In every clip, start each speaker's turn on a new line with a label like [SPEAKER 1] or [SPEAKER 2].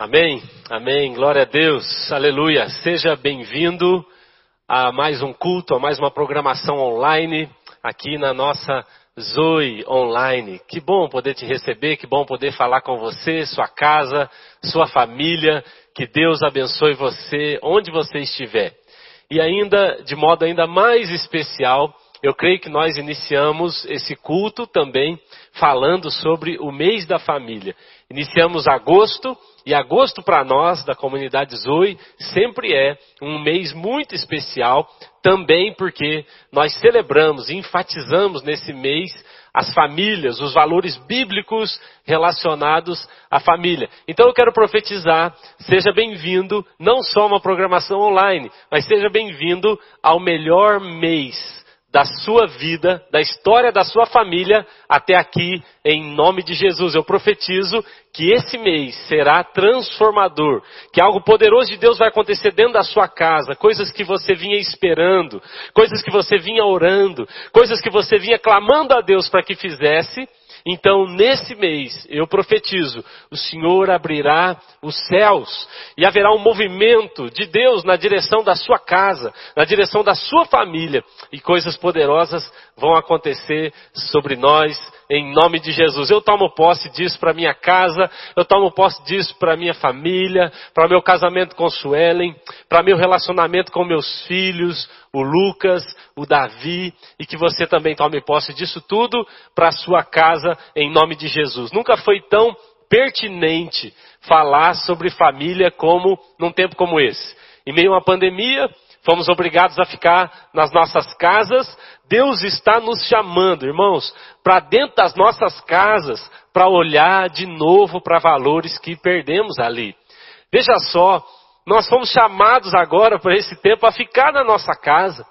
[SPEAKER 1] Amém, amém, glória a Deus, aleluia. Seja bem-vindo a mais um culto, a mais uma programação online aqui na nossa Zoe Online. Que bom poder te receber, que bom poder falar com você, sua casa, sua família. Que Deus abençoe você onde você estiver. E ainda, de modo ainda mais especial, eu creio que nós iniciamos esse culto também falando sobre o mês da família. Iniciamos agosto, e agosto para nós, da comunidade Zoe, sempre é um mês muito especial, também porque nós celebramos e enfatizamos nesse mês as famílias, os valores bíblicos relacionados à família. Então eu quero profetizar, seja bem-vindo, não só uma programação online, mas seja bem-vindo ao melhor mês da sua vida, da história da sua família até aqui, em nome de Jesus. Eu profetizo que esse mês será transformador, que algo poderoso de Deus vai acontecer dentro da sua casa, coisas que você vinha esperando, coisas que você vinha orando, coisas que você vinha clamando a Deus para que fizesse, então, nesse mês, eu profetizo, o Senhor abrirá os céus e haverá um movimento de Deus na direção da sua casa, na direção da sua família, e coisas poderosas vão acontecer sobre nós em nome de Jesus. Eu tomo posse disso para minha casa, eu tomo posse disso para minha família, para meu casamento com Suelen, para meu relacionamento com meus filhos, o Lucas, o Davi, e que você também tome posse disso tudo para a sua casa em nome de Jesus. Nunca foi tão pertinente falar sobre família como num tempo como esse. Em meio a uma pandemia, fomos obrigados a ficar nas nossas casas. Deus está nos chamando, irmãos, para dentro das nossas casas, para olhar de novo para valores que perdemos ali. Veja só, nós fomos chamados agora por esse tempo a ficar na nossa casa.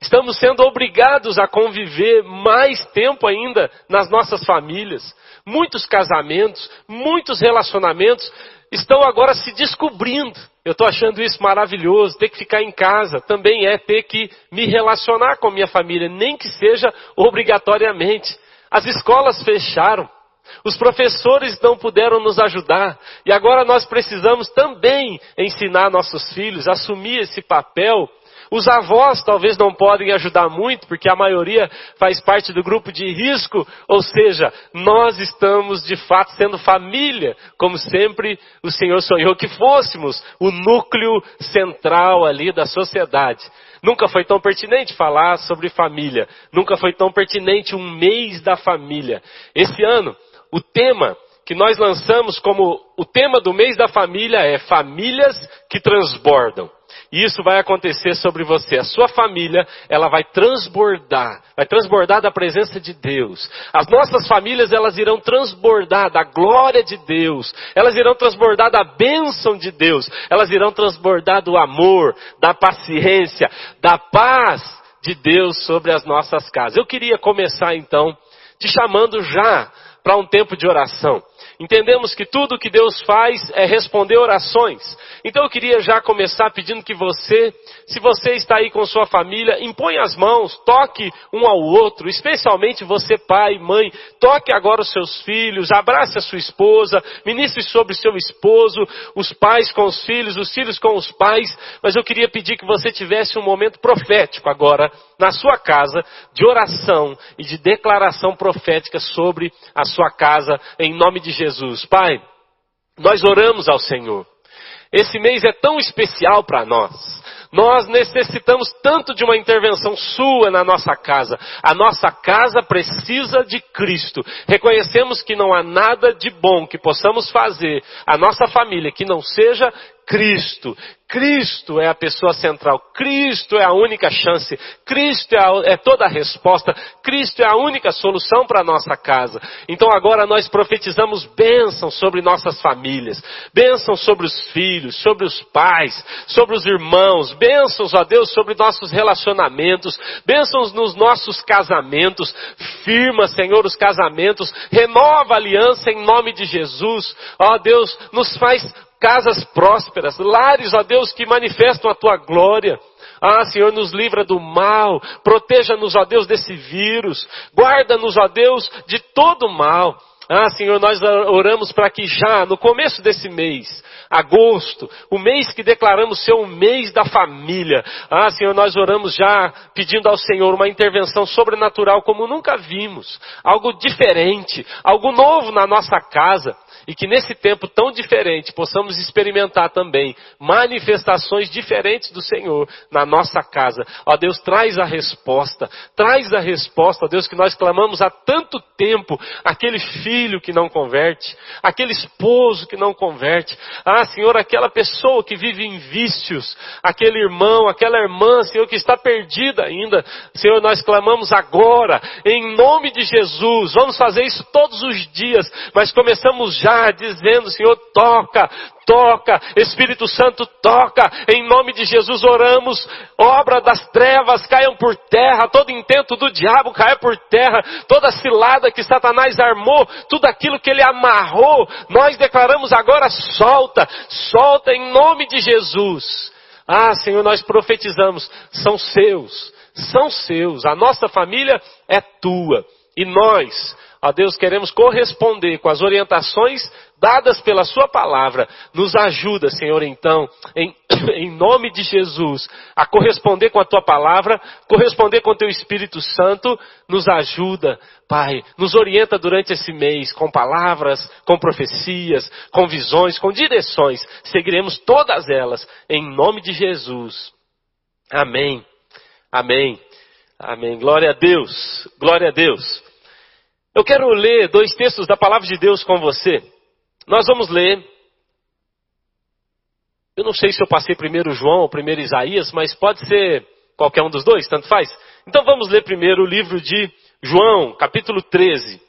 [SPEAKER 1] Estamos sendo obrigados a conviver mais tempo ainda nas nossas famílias. Muitos casamentos, muitos relacionamentos estão agora se descobrindo. Eu estou achando isso maravilhoso. Ter que ficar em casa também é ter que me relacionar com minha família, nem que seja obrigatoriamente. As escolas fecharam. Os professores não puderam nos ajudar. E agora nós precisamos também ensinar nossos filhos a assumir esse papel os avós talvez não podem ajudar muito, porque a maioria faz parte do grupo de risco, ou seja, nós estamos de fato sendo família, como sempre o Senhor sonhou que fôssemos o núcleo central ali da sociedade. Nunca foi tão pertinente falar sobre família, nunca foi tão pertinente um mês da família. Esse ano, o tema que nós lançamos como o tema do mês da família é famílias que transbordam. E isso vai acontecer sobre você. A sua família, ela vai transbordar, vai transbordar da presença de Deus. As nossas famílias, elas irão transbordar da glória de Deus. Elas irão transbordar da bênção de Deus. Elas irão transbordar do amor, da paciência, da paz de Deus sobre as nossas casas. Eu queria começar então te chamando já para um tempo de oração. Entendemos que tudo que Deus faz é responder orações. Então eu queria já começar pedindo que você, se você está aí com sua família, impõe as mãos, toque um ao outro, especialmente você pai, mãe, toque agora os seus filhos, abrace a sua esposa, ministre sobre seu esposo, os pais com os filhos, os filhos com os pais, mas eu queria pedir que você tivesse um momento profético agora na sua casa de oração e de declaração profética sobre a sua casa em nome de Jesus. Jesus. Pai, nós oramos ao Senhor. Esse mês é tão especial para nós. Nós necessitamos tanto de uma intervenção sua na nossa casa. A nossa casa precisa de Cristo. Reconhecemos que não há nada de bom que possamos fazer a nossa família que não seja Cristo. Cristo é a pessoa central. Cristo é a única chance. Cristo é, a, é, toda a resposta. Cristo é a única solução para a nossa casa. Então agora nós profetizamos bênção sobre nossas famílias. Bênção sobre os filhos, sobre os pais, sobre os irmãos. Bênçãos, ó Deus, sobre nossos relacionamentos. Bênçãos nos nossos casamentos. Firma, Senhor, os casamentos. Renova a aliança em nome de Jesus. Ó Deus, nos faz casas prósperas, lares, ó Deus, que manifestam a tua glória. Ah, Senhor, nos livra do mal, proteja-nos, ó Deus, desse vírus, guarda-nos, ó Deus, de todo mal. Ah, Senhor, nós oramos para que já no começo desse mês, agosto, o mês que declaramos ser o mês da família. Ah, Senhor, nós oramos já pedindo ao Senhor uma intervenção sobrenatural como nunca vimos, algo diferente, algo novo na nossa casa e que nesse tempo tão diferente possamos experimentar também manifestações diferentes do Senhor na nossa casa. Ó Deus, traz a resposta, traz a resposta, ó Deus, que nós clamamos há tanto tempo, aquele filho que não converte, aquele esposo que não converte, ah Senhor, aquela pessoa que vive em vícios, aquele irmão, aquela irmã, Senhor, que está perdida ainda, Senhor, nós clamamos agora, em nome de Jesus, vamos fazer isso todos os dias, mas começamos já dizendo, Senhor, toca, toca, Espírito Santo toca, em nome de Jesus oramos, obra das trevas caiam por terra, todo intento do diabo caia por terra, toda cilada que Satanás armou, tudo aquilo que ele amarrou, nós declaramos agora solta, solta em nome de Jesus. Ah, Senhor, nós profetizamos, são seus, são seus, a nossa família é tua, e nós, Ó Deus, queremos corresponder com as orientações dadas pela Sua palavra. Nos ajuda, Senhor, então, em, em nome de Jesus, a corresponder com a Tua palavra, corresponder com o Teu Espírito Santo. Nos ajuda, Pai. Nos orienta durante esse mês com palavras, com profecias, com visões, com direções. Seguiremos todas elas em nome de Jesus. Amém. Amém. Amém. Glória a Deus. Glória a Deus. Eu quero ler dois textos da palavra de Deus com você. Nós vamos ler. Eu não sei se eu passei primeiro João ou primeiro Isaías, mas pode ser qualquer um dos dois, tanto faz. Então vamos ler primeiro o livro de João, capítulo 13.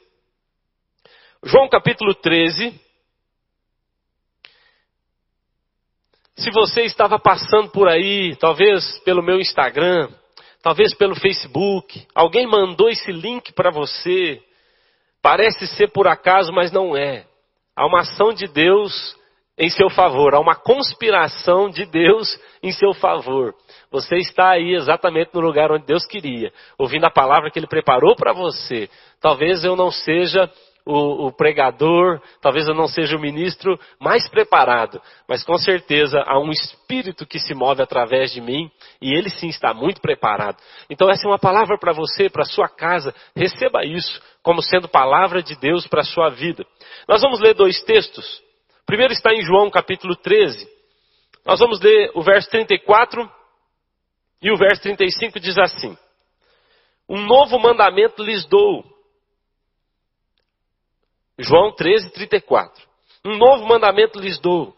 [SPEAKER 1] João, capítulo 13. Se você estava passando por aí, talvez pelo meu Instagram, talvez pelo Facebook, alguém mandou esse link para você, Parece ser por acaso, mas não é. Há uma ação de Deus em seu favor, há uma conspiração de Deus em seu favor. Você está aí exatamente no lugar onde Deus queria, ouvindo a palavra que Ele preparou para você. Talvez eu não seja o, o, pregador, talvez eu não seja o ministro mais preparado, mas com certeza há um espírito que se move através de mim e ele sim está muito preparado. Então essa é uma palavra para você, para sua casa. Receba isso como sendo palavra de Deus para a sua vida. Nós vamos ler dois textos. O primeiro está em João capítulo 13. Nós vamos ler o verso 34 e o verso 35 diz assim: Um novo mandamento lhes dou. João 13, 34. Um novo mandamento lhes dou.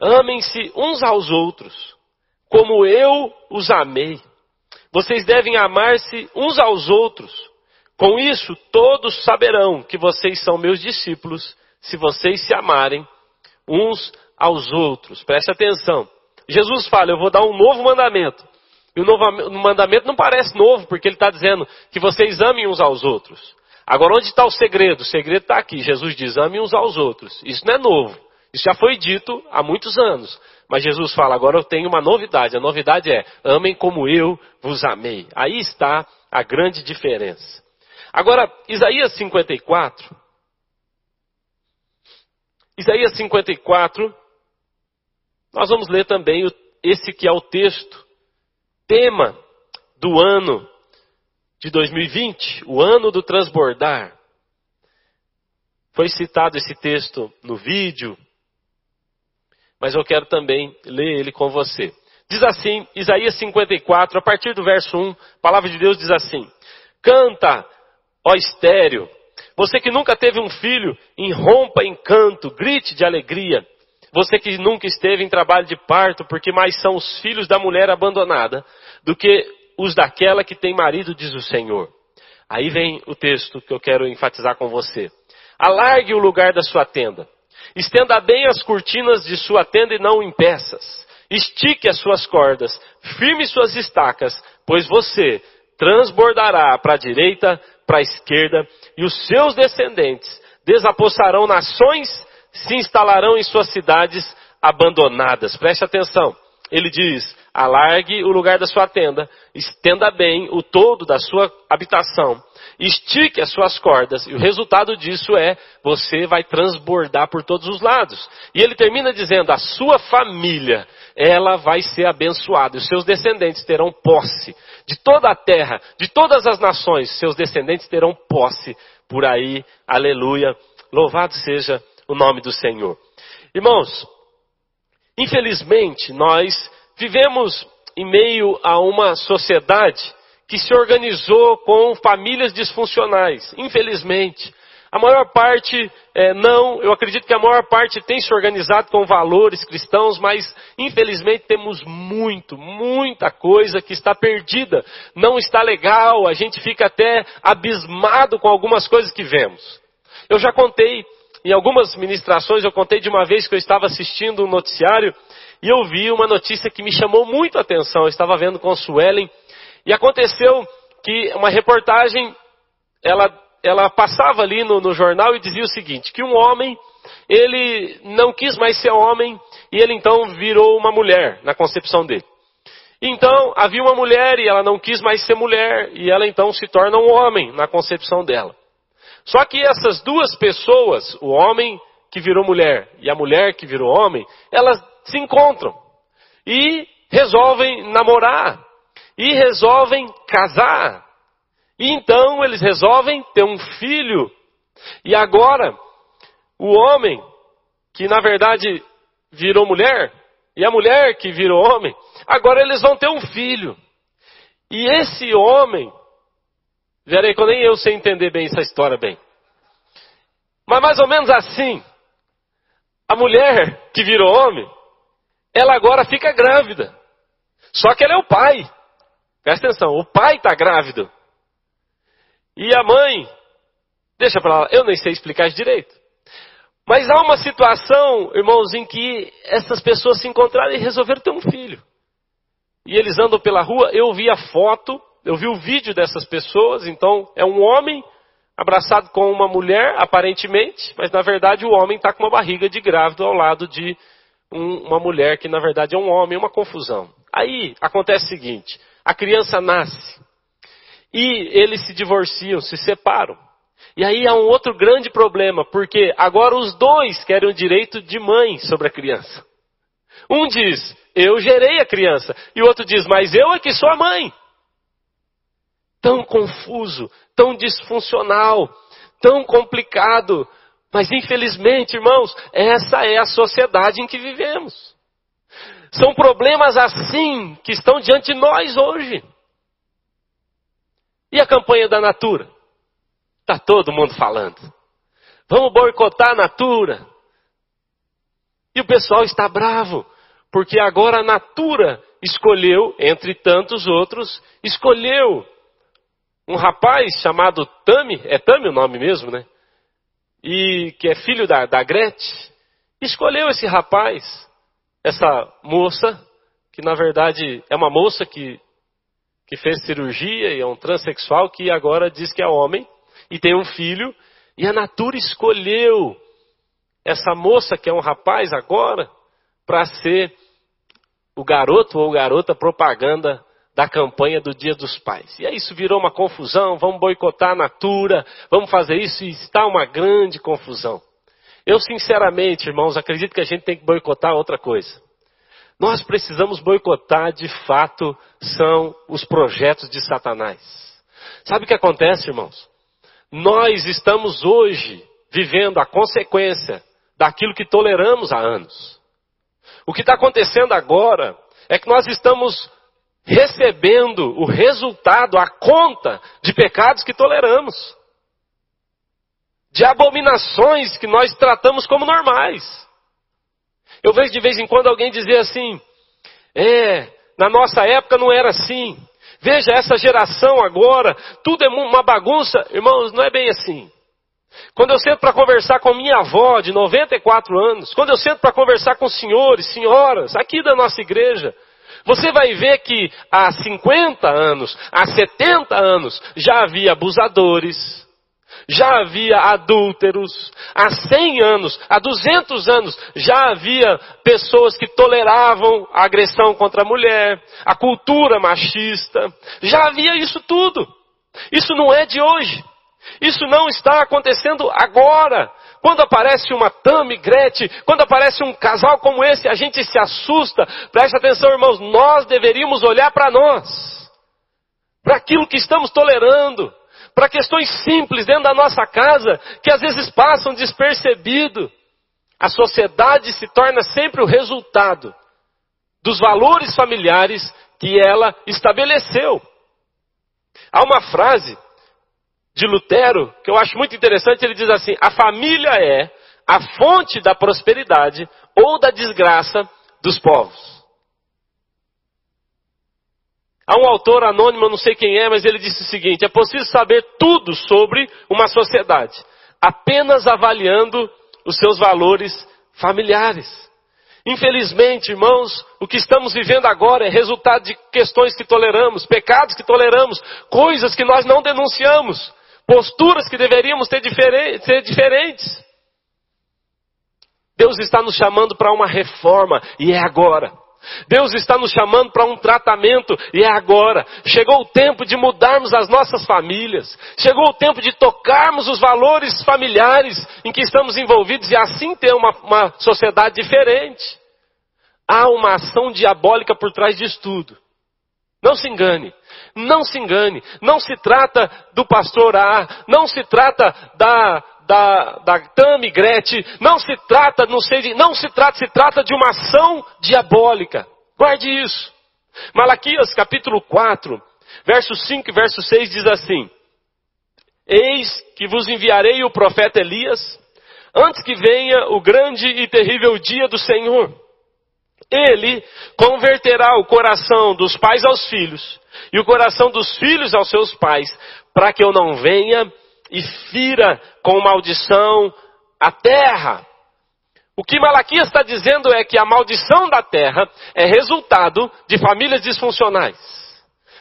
[SPEAKER 1] Amem-se uns aos outros, como eu os amei. Vocês devem amar-se uns aos outros. Com isso, todos saberão que vocês são meus discípulos, se vocês se amarem uns aos outros. Preste atenção. Jesus fala: Eu vou dar um novo mandamento. E o novo mandamento não parece novo, porque ele está dizendo que vocês amem uns aos outros. Agora, onde está o segredo? O segredo está aqui. Jesus diz: amem uns aos outros. Isso não é novo. Isso já foi dito há muitos anos. Mas Jesus fala: agora eu tenho uma novidade. A novidade é: amem como eu vos amei. Aí está a grande diferença. Agora, Isaías 54. Isaías 54, nós vamos ler também esse que é o texto, tema do ano de 2020, o ano do transbordar. Foi citado esse texto no vídeo, mas eu quero também ler ele com você. Diz assim, Isaías 54, a partir do verso 1, a palavra de Deus diz assim: Canta, Ó estéreo, você que nunca teve um filho, irrompa em canto, grite de alegria. Você que nunca esteve em trabalho de parto, porque mais são os filhos da mulher abandonada do que os daquela que tem marido, diz o Senhor. Aí vem o texto que eu quero enfatizar com você. Alargue o lugar da sua tenda. Estenda bem as cortinas de sua tenda e não em peças. Estique as suas cordas, firme suas estacas, pois você transbordará para a direita, para a esquerda, e os seus descendentes desapossarão nações, se instalarão em suas cidades abandonadas. Preste atenção. Ele diz: alargue o lugar da sua tenda, estenda bem o todo da sua habitação, estique as suas cordas, e o resultado disso é você vai transbordar por todos os lados. E ele termina dizendo: a sua família, ela vai ser abençoada, e os seus descendentes terão posse de toda a terra, de todas as nações, seus descendentes terão posse por aí. Aleluia. Louvado seja o nome do Senhor. Irmãos, infelizmente nós vivemos em meio a uma sociedade que se organizou com famílias disfuncionais. Infelizmente, a maior parte é, não, eu acredito que a maior parte tem se organizado com valores cristãos, mas infelizmente temos muito, muita coisa que está perdida, não está legal, a gente fica até abismado com algumas coisas que vemos. Eu já contei, em algumas ministrações, eu contei de uma vez que eu estava assistindo um noticiário e eu vi uma notícia que me chamou muito a atenção. Eu estava vendo com Suelen e aconteceu que uma reportagem, ela, ela passava ali no, no jornal e dizia o seguinte, que um homem, ele não quis mais ser homem e ele então virou uma mulher na concepção dele. Então, havia uma mulher e ela não quis mais ser mulher e ela então se torna um homem na concepção dela. Só que essas duas pessoas, o homem que virou mulher e a mulher que virou homem, elas se encontram e resolvem namorar e resolvem casar. E então eles resolvem ter um filho. E agora, o homem, que na verdade virou mulher, e a mulher que virou homem, agora eles vão ter um filho. E esse homem, verei que nem eu sei entender bem essa história bem. Mas mais ou menos assim, a mulher que virou homem, ela agora fica grávida. Só que ele é o pai. Presta atenção, o pai está grávido. E a mãe, deixa para lá, eu nem sei explicar direito. Mas há uma situação, irmãos, em que essas pessoas se encontraram e resolveram ter um filho. E eles andam pela rua, eu vi a foto, eu vi o vídeo dessas pessoas, então é um homem abraçado com uma mulher, aparentemente, mas na verdade o homem está com uma barriga de grávido ao lado de um, uma mulher que na verdade é um homem, uma confusão. Aí acontece o seguinte: a criança nasce. E eles se divorciam, se separam. E aí há um outro grande problema, porque agora os dois querem o direito de mãe sobre a criança. Um diz, eu gerei a criança. E o outro diz, mas eu é que sou a mãe. Tão confuso, tão disfuncional, tão complicado. Mas infelizmente, irmãos, essa é a sociedade em que vivemos. São problemas assim que estão diante de nós hoje. E a campanha da Natura? Está todo mundo falando. Vamos boicotar a Natura. E o pessoal está bravo, porque agora a Natura escolheu, entre tantos outros, escolheu um rapaz chamado Tami, é Tami o nome mesmo, né? E que é filho da, da Gretchen, escolheu esse rapaz essa moça, que na verdade é uma moça que, que fez cirurgia e é um transexual que agora diz que é homem e tem um filho, e a Natura escolheu essa moça que é um rapaz agora para ser o garoto ou garota propaganda da campanha do Dia dos Pais. E aí isso virou uma confusão, vamos boicotar a Natura, vamos fazer isso e está uma grande confusão. Eu, sinceramente, irmãos, acredito que a gente tem que boicotar outra coisa. Nós precisamos boicotar, de fato, são os projetos de Satanás. Sabe o que acontece, irmãos? Nós estamos hoje vivendo a consequência daquilo que toleramos há anos. O que está acontecendo agora é que nós estamos recebendo o resultado, a conta de pecados que toleramos de abominações que nós tratamos como normais. Eu vejo de vez em quando alguém dizer assim: é, na nossa época não era assim. Veja essa geração agora, tudo é uma bagunça. Irmãos, não é bem assim. Quando eu sento para conversar com minha avó de 94 anos, quando eu sento para conversar com senhores, senhoras, aqui da nossa igreja, você vai ver que há 50 anos, há 70 anos, já havia abusadores, já havia adúlteros. Há 100 anos, há 200 anos, já havia pessoas que toleravam a agressão contra a mulher, a cultura machista. Já havia isso tudo. Isso não é de hoje. Isso não está acontecendo agora. Quando aparece uma Tami Gretchen, quando aparece um casal como esse, a gente se assusta. Preste atenção, irmãos, nós deveríamos olhar para nós, para aquilo que estamos tolerando, para questões simples dentro da nossa casa, que às vezes passam despercebido. A sociedade se torna sempre o resultado dos valores familiares que ela estabeleceu. Há uma frase de Lutero, que eu acho muito interessante, ele diz assim: a família é a fonte da prosperidade ou da desgraça dos povos. Há um autor anônimo, eu não sei quem é, mas ele disse o seguinte: é possível saber tudo sobre uma sociedade, apenas avaliando os seus valores familiares. Infelizmente, irmãos, o que estamos vivendo agora é resultado de questões que toleramos, pecados que toleramos, coisas que nós não denunciamos posturas que deveríamos ter diferentes, ser diferentes. Deus está nos chamando para uma reforma e é agora. Deus está nos chamando para um tratamento e é agora. Chegou o tempo de mudarmos as nossas famílias. Chegou o tempo de tocarmos os valores familiares em que estamos envolvidos e assim ter uma, uma sociedade diferente. Há uma ação diabólica por trás disso tudo. Não se engane. Não se engane. Não se trata do pastor A. Não se trata da, da, da Tami Gretchen. Não se trata, não sei de, não se trata, se trata de uma ação diabólica. Guarde isso. Malaquias capítulo 4, verso 5 e verso 6 diz assim: Eis que vos enviarei o profeta Elias, antes que venha o grande e terrível dia do Senhor. Ele converterá o coração dos pais aos filhos e o coração dos filhos aos seus pais, para que eu não venha e fira com maldição a terra. O que Malaquias está dizendo é que a maldição da terra é resultado de famílias disfuncionais.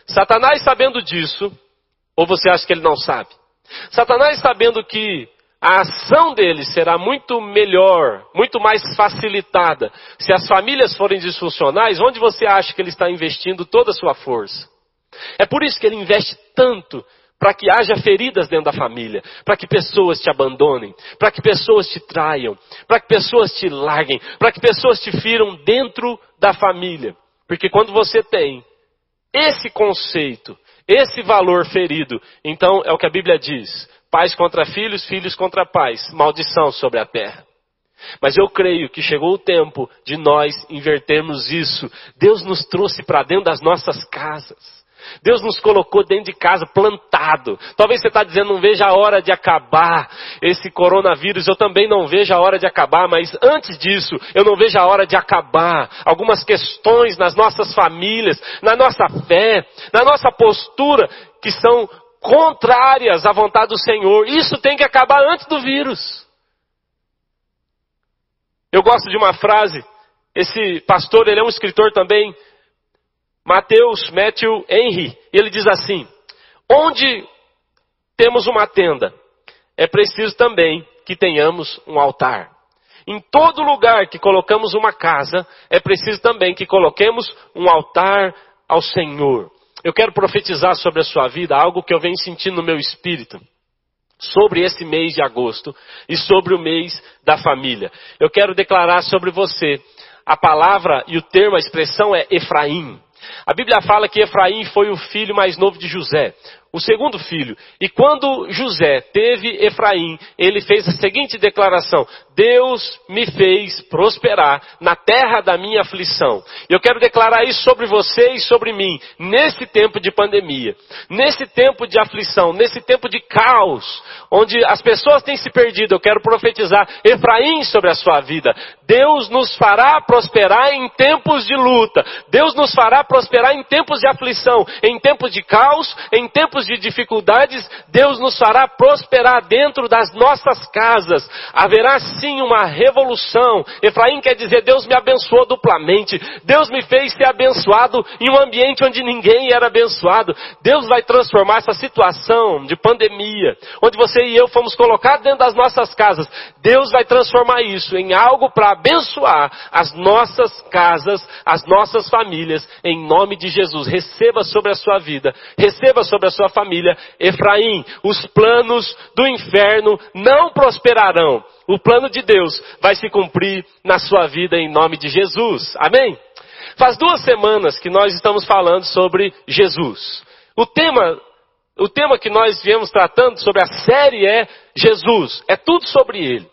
[SPEAKER 1] Satanás sabendo disso, ou você acha que ele não sabe? Satanás sabendo que a ação dele será muito melhor, muito mais facilitada, se as famílias forem disfuncionais, onde você acha que ele está investindo toda a sua força? É por isso que ele investe tanto para que haja feridas dentro da família, para que pessoas te abandonem, para que pessoas te traiam, para que pessoas te larguem, para que pessoas te firam dentro da família. Porque quando você tem esse conceito, esse valor ferido, então é o que a Bíblia diz: pais contra filhos, filhos contra pais, maldição sobre a terra. Mas eu creio que chegou o tempo de nós invertermos isso. Deus nos trouxe para dentro das nossas casas. Deus nos colocou dentro de casa plantado. Talvez você está dizendo, não veja a hora de acabar esse coronavírus. Eu também não vejo a hora de acabar, mas antes disso, eu não vejo a hora de acabar algumas questões nas nossas famílias, na nossa fé, na nossa postura, que são contrárias à vontade do Senhor. Isso tem que acabar antes do vírus. Eu gosto de uma frase. Esse pastor, ele é um escritor também Mateus, Matthew Henry, ele diz assim: onde temos uma tenda, é preciso também que tenhamos um altar. Em todo lugar que colocamos uma casa, é preciso também que coloquemos um altar ao Senhor. Eu quero profetizar sobre a sua vida algo que eu venho sentindo no meu espírito. Sobre esse mês de agosto e sobre o mês da família. Eu quero declarar sobre você. A palavra e o termo, a expressão é Efraim. A Bíblia fala que Efraim foi o filho mais novo de José o segundo filho. E quando José teve Efraim, ele fez a seguinte declaração: Deus me fez prosperar na terra da minha aflição. Eu quero declarar isso sobre você e sobre mim, nesse tempo de pandemia, nesse tempo de aflição, nesse tempo de caos, onde as pessoas têm se perdido. Eu quero profetizar Efraim sobre a sua vida. Deus nos fará prosperar em tempos de luta. Deus nos fará prosperar em tempos de aflição, em tempos de caos, em tempos de dificuldades, Deus nos fará prosperar dentro das nossas casas. Haverá sim uma revolução. Efraim quer dizer, Deus me abençoou duplamente. Deus me fez ser abençoado em um ambiente onde ninguém era abençoado. Deus vai transformar essa situação de pandemia, onde você e eu fomos colocados dentro das nossas casas. Deus vai transformar isso em algo para abençoar as nossas casas, as nossas famílias, em nome de Jesus. Receba sobre a sua vida, receba sobre a sua família. Efraim, os planos do inferno não prosperarão. O plano de Deus vai se cumprir na sua vida em nome de Jesus. Amém? Faz duas semanas que nós estamos falando sobre Jesus. O tema, o tema que nós viemos tratando sobre a série é Jesus. É tudo sobre Ele.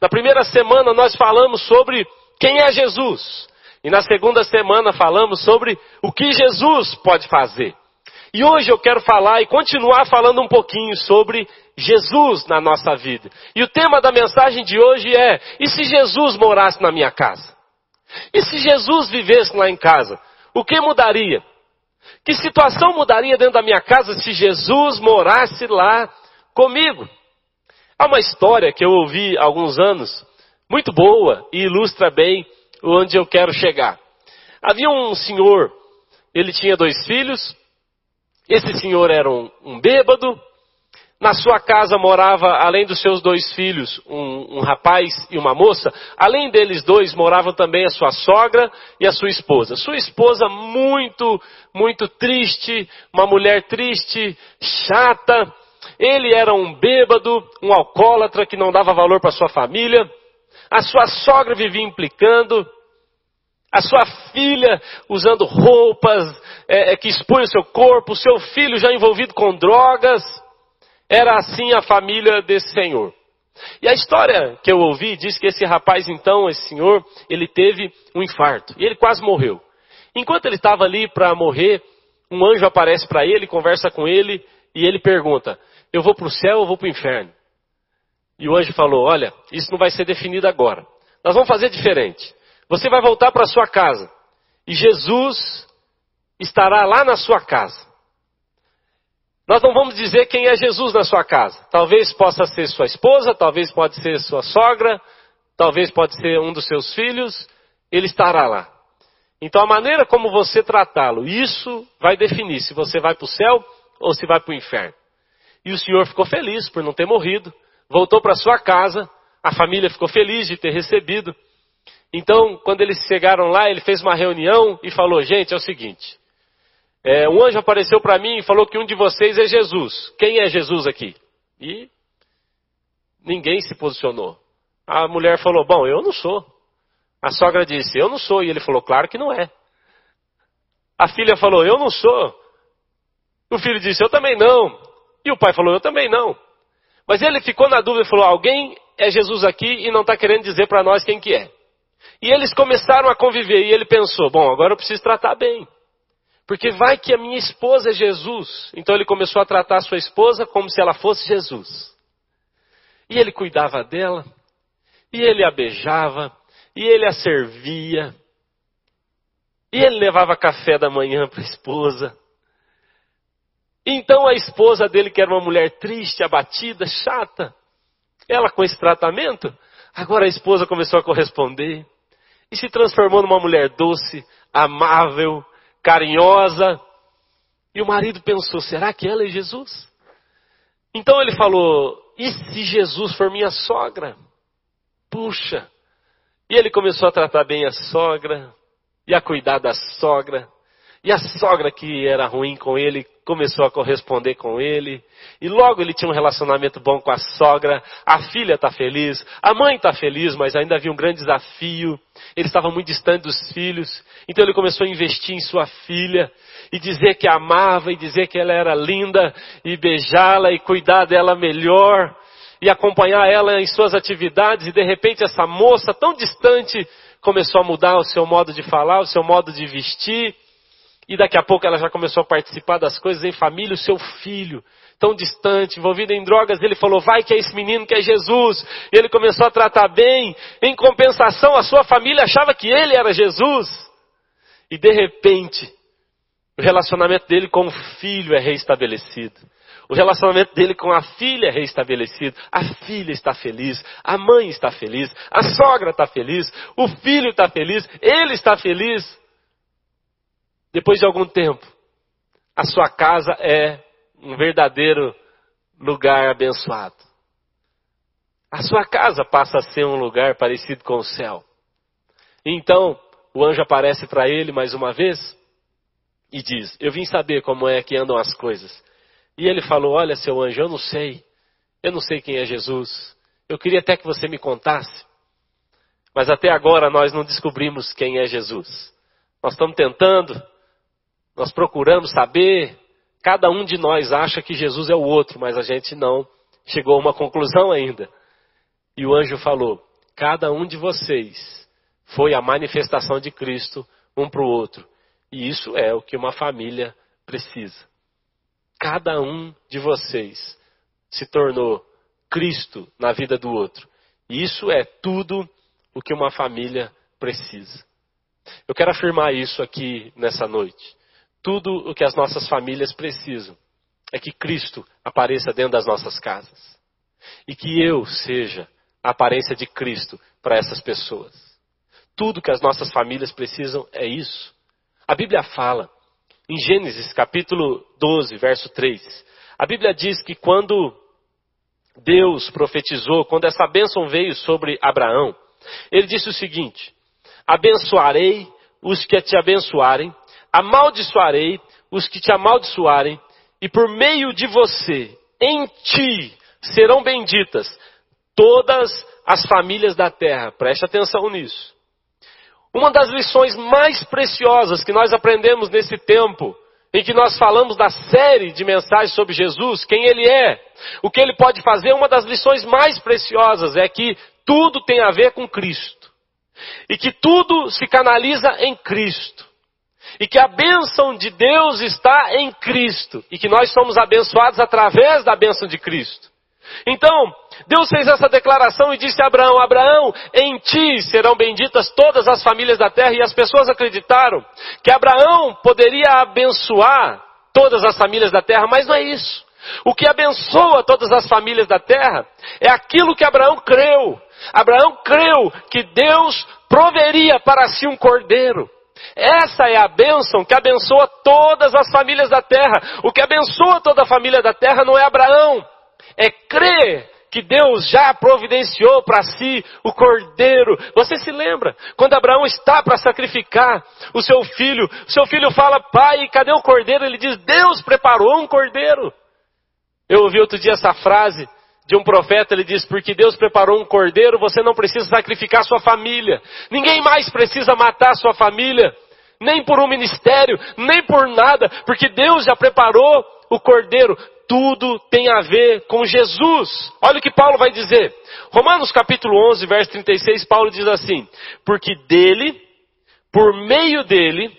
[SPEAKER 1] Na primeira semana nós falamos sobre quem é Jesus. E na segunda semana falamos sobre o que Jesus pode fazer. E hoje eu quero falar e continuar falando um pouquinho sobre Jesus na nossa vida. E o tema da mensagem de hoje é: e se Jesus morasse na minha casa? E se Jesus vivesse lá em casa? O que mudaria? Que situação mudaria dentro da minha casa se Jesus morasse lá comigo? Há uma história que eu ouvi há alguns anos, muito boa e ilustra bem onde eu quero chegar. Havia um senhor, ele tinha dois filhos, esse senhor era um, um bêbado, na sua casa morava, além dos seus dois filhos, um, um, rapaz e uma moça. Além deles dois, moravam também a sua sogra e a sua esposa. Sua esposa muito, muito triste, uma mulher triste, chata. Ele era um bêbado, um alcoólatra que não dava valor para sua família. A sua sogra vivia implicando a sua filha usando roupas é, é, que expõem o seu corpo, o seu filho já envolvido com drogas. Era assim a família desse senhor. E a história que eu ouvi diz que esse rapaz, então, esse senhor, ele teve um infarto. E ele quase morreu. Enquanto ele estava ali para morrer, um anjo aparece para ele, conversa com ele, e ele pergunta: Eu vou para o céu ou vou para o inferno? E o anjo falou: Olha, isso não vai ser definido agora. Nós vamos fazer diferente. Você vai voltar para sua casa. E Jesus estará lá na sua casa. Nós não vamos dizer quem é Jesus na sua casa. Talvez possa ser sua esposa, talvez pode ser sua sogra, talvez pode ser um dos seus filhos. Ele estará lá. Então a maneira como você tratá-lo, isso vai definir se você vai para o céu ou se vai para o inferno. E o Senhor ficou feliz por não ter morrido, voltou para sua casa, a família ficou feliz de ter recebido. Então, quando eles chegaram lá, ele fez uma reunião e falou: Gente, é o seguinte. É, um anjo apareceu para mim e falou que um de vocês é Jesus. Quem é Jesus aqui? E ninguém se posicionou. A mulher falou: Bom, eu não sou. A sogra disse: Eu não sou. E ele falou: Claro que não é. A filha falou: Eu não sou. O filho disse: Eu também não. E o pai falou: Eu também não. Mas ele ficou na dúvida e falou: Alguém é Jesus aqui e não está querendo dizer para nós quem que é. E eles começaram a conviver e ele pensou: bom, agora eu preciso tratar bem. Porque vai que a minha esposa é Jesus. Então ele começou a tratar a sua esposa como se ela fosse Jesus. E ele cuidava dela, e ele a beijava, e ele a servia, e ele levava café da manhã para a esposa. Então a esposa dele, que era uma mulher triste, abatida, chata, ela com esse tratamento, agora a esposa começou a corresponder e se transformou numa mulher doce, amável, carinhosa. E o marido pensou: será que ela é Jesus? Então ele falou: e se Jesus for minha sogra? Puxa! E ele começou a tratar bem a sogra, e a cuidar da sogra, e a sogra que era ruim com ele começou a corresponder com ele. E logo ele tinha um relacionamento bom com a sogra. A filha está feliz, a mãe está feliz, mas ainda havia um grande desafio. Ele estava muito distante dos filhos. Então ele começou a investir em sua filha e dizer que a amava e dizer que ela era linda e beijá-la e cuidar dela melhor e acompanhar ela em suas atividades. E de repente essa moça tão distante começou a mudar o seu modo de falar, o seu modo de vestir e daqui a pouco ela já começou a participar das coisas em família, o seu filho, tão distante, envolvido em drogas, ele falou, vai que é esse menino que é Jesus. E ele começou a tratar bem. Em compensação, a sua família achava que ele era Jesus. E de repente, o relacionamento dele com o filho é reestabelecido. O relacionamento dele com a filha é reestabelecido. A filha está feliz, a mãe está feliz, a sogra está feliz, o filho está feliz, ele está feliz. Depois de algum tempo, a sua casa é um verdadeiro lugar abençoado. A sua casa passa a ser um lugar parecido com o céu. Então, o anjo aparece para ele mais uma vez e diz: Eu vim saber como é que andam as coisas. E ele falou: Olha, seu anjo, eu não sei. Eu não sei quem é Jesus. Eu queria até que você me contasse. Mas até agora nós não descobrimos quem é Jesus. Nós estamos tentando, nós procuramos saber. Cada um de nós acha que Jesus é o outro, mas a gente não chegou a uma conclusão ainda. E o anjo falou: Cada um de vocês foi a manifestação de Cristo um para o outro. E isso é o que uma família precisa. Cada um de vocês se tornou Cristo na vida do outro. E isso é tudo o que uma família precisa. Eu quero afirmar isso aqui nessa noite. Tudo o que as nossas famílias precisam é que Cristo apareça dentro das nossas casas. E que eu seja a aparência de Cristo para essas pessoas. Tudo que as nossas famílias precisam é isso. A Bíblia fala em Gênesis capítulo 12, verso 3, a Bíblia diz que quando Deus profetizou, quando essa bênção veio sobre Abraão, ele disse o seguinte: Abençoarei os que te abençoarem, amaldiçoarei os que te amaldiçoarem, e por meio de você, em ti, serão benditas todas as famílias da terra. Preste atenção nisso. Uma das lições mais preciosas que nós aprendemos nesse tempo, em que nós falamos da série de mensagens sobre Jesus, quem ele é, o que ele pode fazer, uma das lições mais preciosas é que tudo tem a ver com Cristo. E que tudo se canaliza em Cristo. E que a bênção de Deus está em Cristo. E que nós somos abençoados através da bênção de Cristo. Então, Deus fez essa declaração e disse a Abraão: Abraão, em ti serão benditas todas as famílias da terra. E as pessoas acreditaram que Abraão poderia abençoar todas as famílias da terra, mas não é isso. O que abençoa todas as famílias da terra é aquilo que Abraão creu. Abraão creu que Deus proveria para si um cordeiro. Essa é a bênção que abençoa todas as famílias da terra. O que abençoa toda a família da terra não é Abraão, é crer que Deus já providenciou para si o cordeiro. Você se lembra? Quando Abraão está para sacrificar o seu filho, o seu filho fala, pai, cadê o cordeiro? Ele diz, Deus preparou um cordeiro. Eu ouvi outro dia essa frase de um profeta, ele diz, porque Deus preparou um cordeiro, você não precisa sacrificar sua família. Ninguém mais precisa matar sua família. Nem por um ministério, nem por nada, porque Deus já preparou o cordeiro tudo tem a ver com Jesus. Olha o que Paulo vai dizer. Romanos capítulo 11, verso 36, Paulo diz assim: Porque dele, por meio dele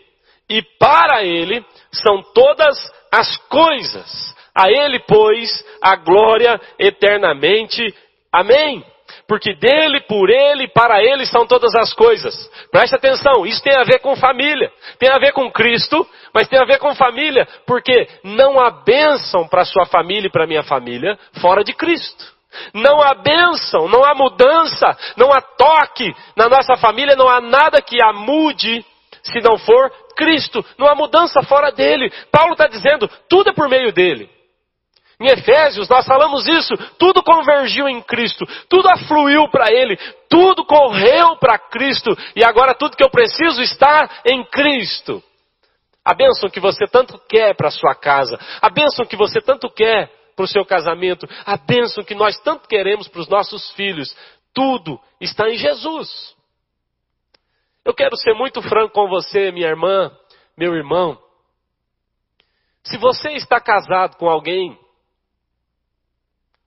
[SPEAKER 1] e para ele são todas as coisas. A ele, pois, a glória eternamente. Amém porque dele, por ele, para ele são todas as coisas. Preste atenção, isso tem a ver com família, tem a ver com Cristo, mas tem a ver com família, porque não há bênção para sua família e para minha família fora de Cristo. Não há bênção, não há mudança, não há toque na nossa família, não há nada que a mude se não for Cristo. Não há mudança fora dele. Paulo está dizendo, tudo é por meio dele. Em Efésios nós falamos isso, tudo convergiu em Cristo, tudo afluiu para Ele, tudo correu para Cristo. E agora tudo que eu preciso está em Cristo. A bênção que você tanto quer para a sua casa, a bênção que você tanto quer para o seu casamento, a bênção que nós tanto queremos para os nossos filhos, tudo está em Jesus. Eu quero ser muito franco com você, minha irmã, meu irmão. Se você está casado com alguém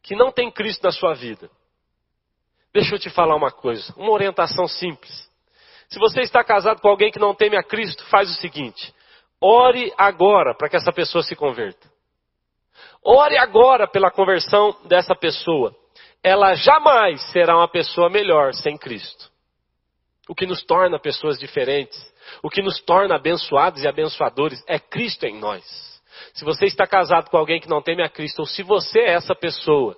[SPEAKER 1] que não tem Cristo na sua vida, deixa eu te falar uma coisa, uma orientação simples. Se você está casado com alguém que não teme a Cristo, faz o seguinte: ore agora para que essa pessoa se converta. Ore agora pela conversão dessa pessoa. Ela jamais será uma pessoa melhor sem Cristo. O que nos torna pessoas diferentes, o que nos torna abençoados e abençoadores é Cristo em nós. Se você está casado com alguém que não teme a Cristo, ou se você é essa pessoa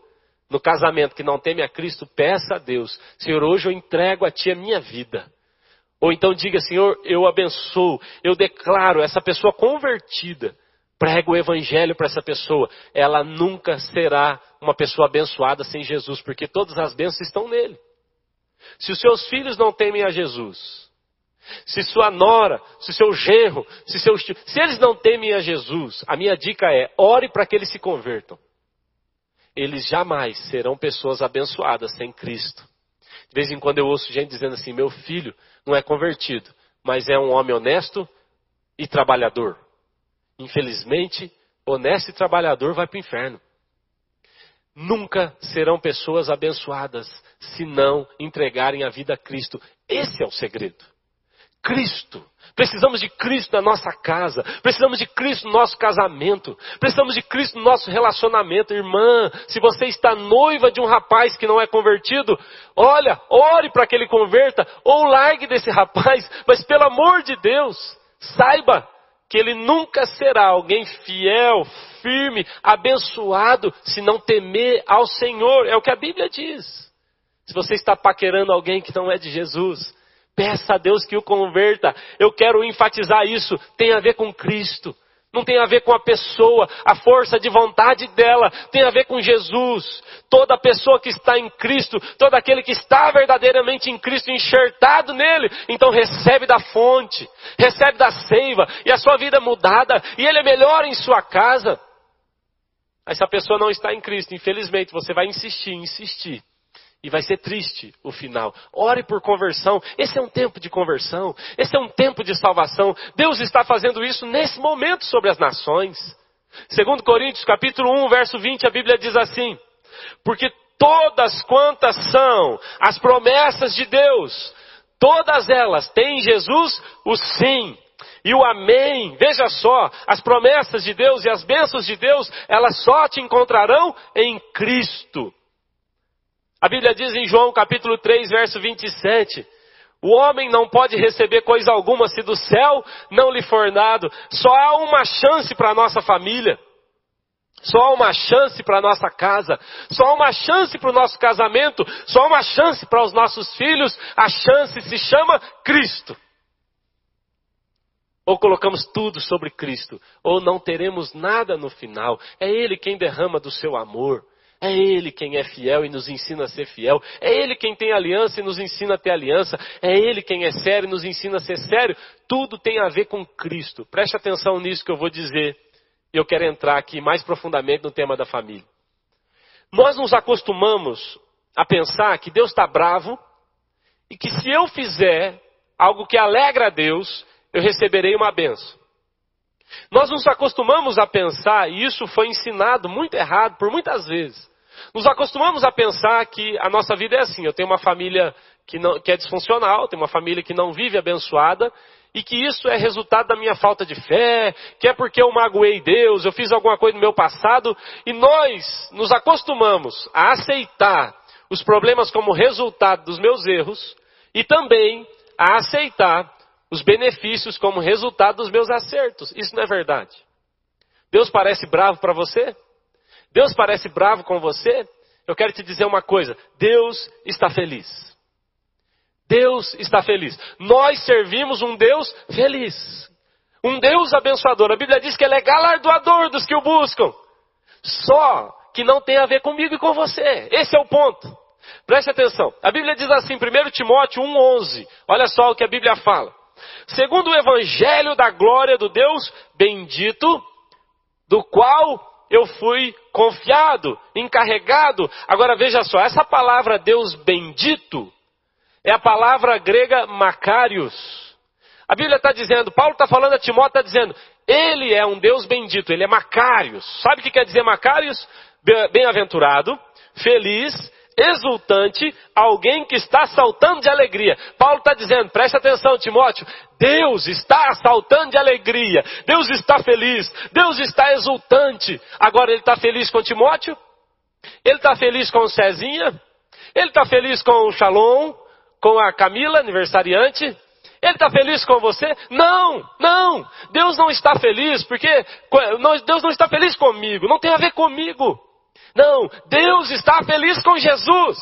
[SPEAKER 1] no casamento que não teme a Cristo, peça a Deus: Senhor, hoje eu entrego a Ti a minha vida. Ou então diga, Senhor, eu abençoo, eu declaro essa pessoa convertida. Prego o evangelho para essa pessoa. Ela nunca será uma pessoa abençoada sem Jesus, porque todas as bênçãos estão nele. Se os seus filhos não temem a Jesus, se sua nora, se seu genro, se seus tios, se eles não temem a Jesus, a minha dica é: ore para que eles se convertam. Eles jamais serão pessoas abençoadas sem Cristo. De vez em quando eu ouço gente dizendo assim: meu filho não é convertido, mas é um homem honesto e trabalhador. Infelizmente, honesto e trabalhador vai para o inferno. Nunca serão pessoas abençoadas se não entregarem a vida a Cristo. Esse é o segredo. Cristo. Precisamos de Cristo na nossa casa. Precisamos de Cristo no nosso casamento. Precisamos de Cristo no nosso relacionamento. Irmã, se você está noiva de um rapaz que não é convertido, olha, ore para que ele converta ou largue desse rapaz. Mas pelo amor de Deus, saiba que ele nunca será alguém fiel, firme, abençoado, se não temer ao Senhor. É o que a Bíblia diz. Se você está paquerando alguém que não é de Jesus, Peça a Deus que o converta. Eu quero enfatizar isso. Tem a ver com Cristo. Não tem a ver com a pessoa, a força de vontade dela. Tem a ver com Jesus. Toda pessoa que está em Cristo, todo aquele que está verdadeiramente em Cristo, enxertado nele, então recebe da fonte, recebe da seiva, e a sua vida é mudada, e ele é melhor em sua casa. Mas se a pessoa não está em Cristo, infelizmente, você vai insistir, insistir. E vai ser triste o final. Ore por conversão. Esse é um tempo de conversão. Esse é um tempo de salvação. Deus está fazendo isso nesse momento sobre as nações. Segundo Coríntios, capítulo 1, verso 20, a Bíblia diz assim: Porque todas quantas são as promessas de Deus, todas elas têm em Jesus o sim e o amém. Veja só, as promessas de Deus e as bênçãos de Deus, elas só te encontrarão em Cristo. A Bíblia diz em João capítulo 3, verso 27, o homem não pode receber coisa alguma se do céu não lhe for dado. Só há uma chance para a nossa família. Só há uma chance para a nossa casa. Só há uma chance para o nosso casamento. Só há uma chance para os nossos filhos. A chance se chama Cristo. Ou colocamos tudo sobre Cristo, ou não teremos nada no final. É Ele quem derrama do seu amor. É Ele quem é fiel e nos ensina a ser fiel. É Ele quem tem aliança e nos ensina a ter aliança. É Ele quem é sério e nos ensina a ser sério. Tudo tem a ver com Cristo. Preste atenção nisso que eu vou dizer. Eu quero entrar aqui mais profundamente no tema da família. Nós nos acostumamos a pensar que Deus está bravo e que se eu fizer algo que alegra a Deus, eu receberei uma benção. Nós nos acostumamos a pensar, e isso foi ensinado muito errado por muitas vezes, nos acostumamos a pensar que a nossa vida é assim. Eu tenho uma família que, não, que é disfuncional, tenho uma família que não vive abençoada, e que isso é resultado da minha falta de fé, que é porque eu magoei Deus, eu fiz alguma coisa no meu passado, e nós nos acostumamos a aceitar os problemas como resultado dos meus erros, e também a aceitar os benefícios como resultado dos meus acertos. Isso não é verdade. Deus parece bravo para você? Deus parece bravo com você? Eu quero te dizer uma coisa: Deus está feliz. Deus está feliz. Nós servimos um Deus feliz. Um Deus abençoador. A Bíblia diz que Ele é galardoador dos que o buscam. Só que não tem a ver comigo e com você. Esse é o ponto. Preste atenção. A Bíblia diz assim, 1 Timóteo 1,11. Olha só o que a Bíblia fala. Segundo o Evangelho da glória do Deus bendito, do qual eu fui confiado, encarregado. Agora veja só, essa palavra Deus bendito é a palavra grega Macarius. A Bíblia está dizendo, Paulo está falando a Timóteo, está dizendo, ele é um Deus bendito, ele é Macarius. Sabe o que quer dizer Macarius? Bem-aventurado, feliz, exultante, alguém que está saltando de alegria. Paulo está dizendo, preste atenção, Timóteo, Deus está saltando de alegria, Deus está feliz, Deus está exultante. Agora ele está feliz com Timóteo? Ele está feliz com Cezinha? Ele está feliz com o Shalom? Com a Camila, aniversariante? Ele está feliz com você? Não, não. Deus não está feliz porque Deus não está feliz comigo. Não tem a ver comigo. Não, Deus está feliz com Jesus.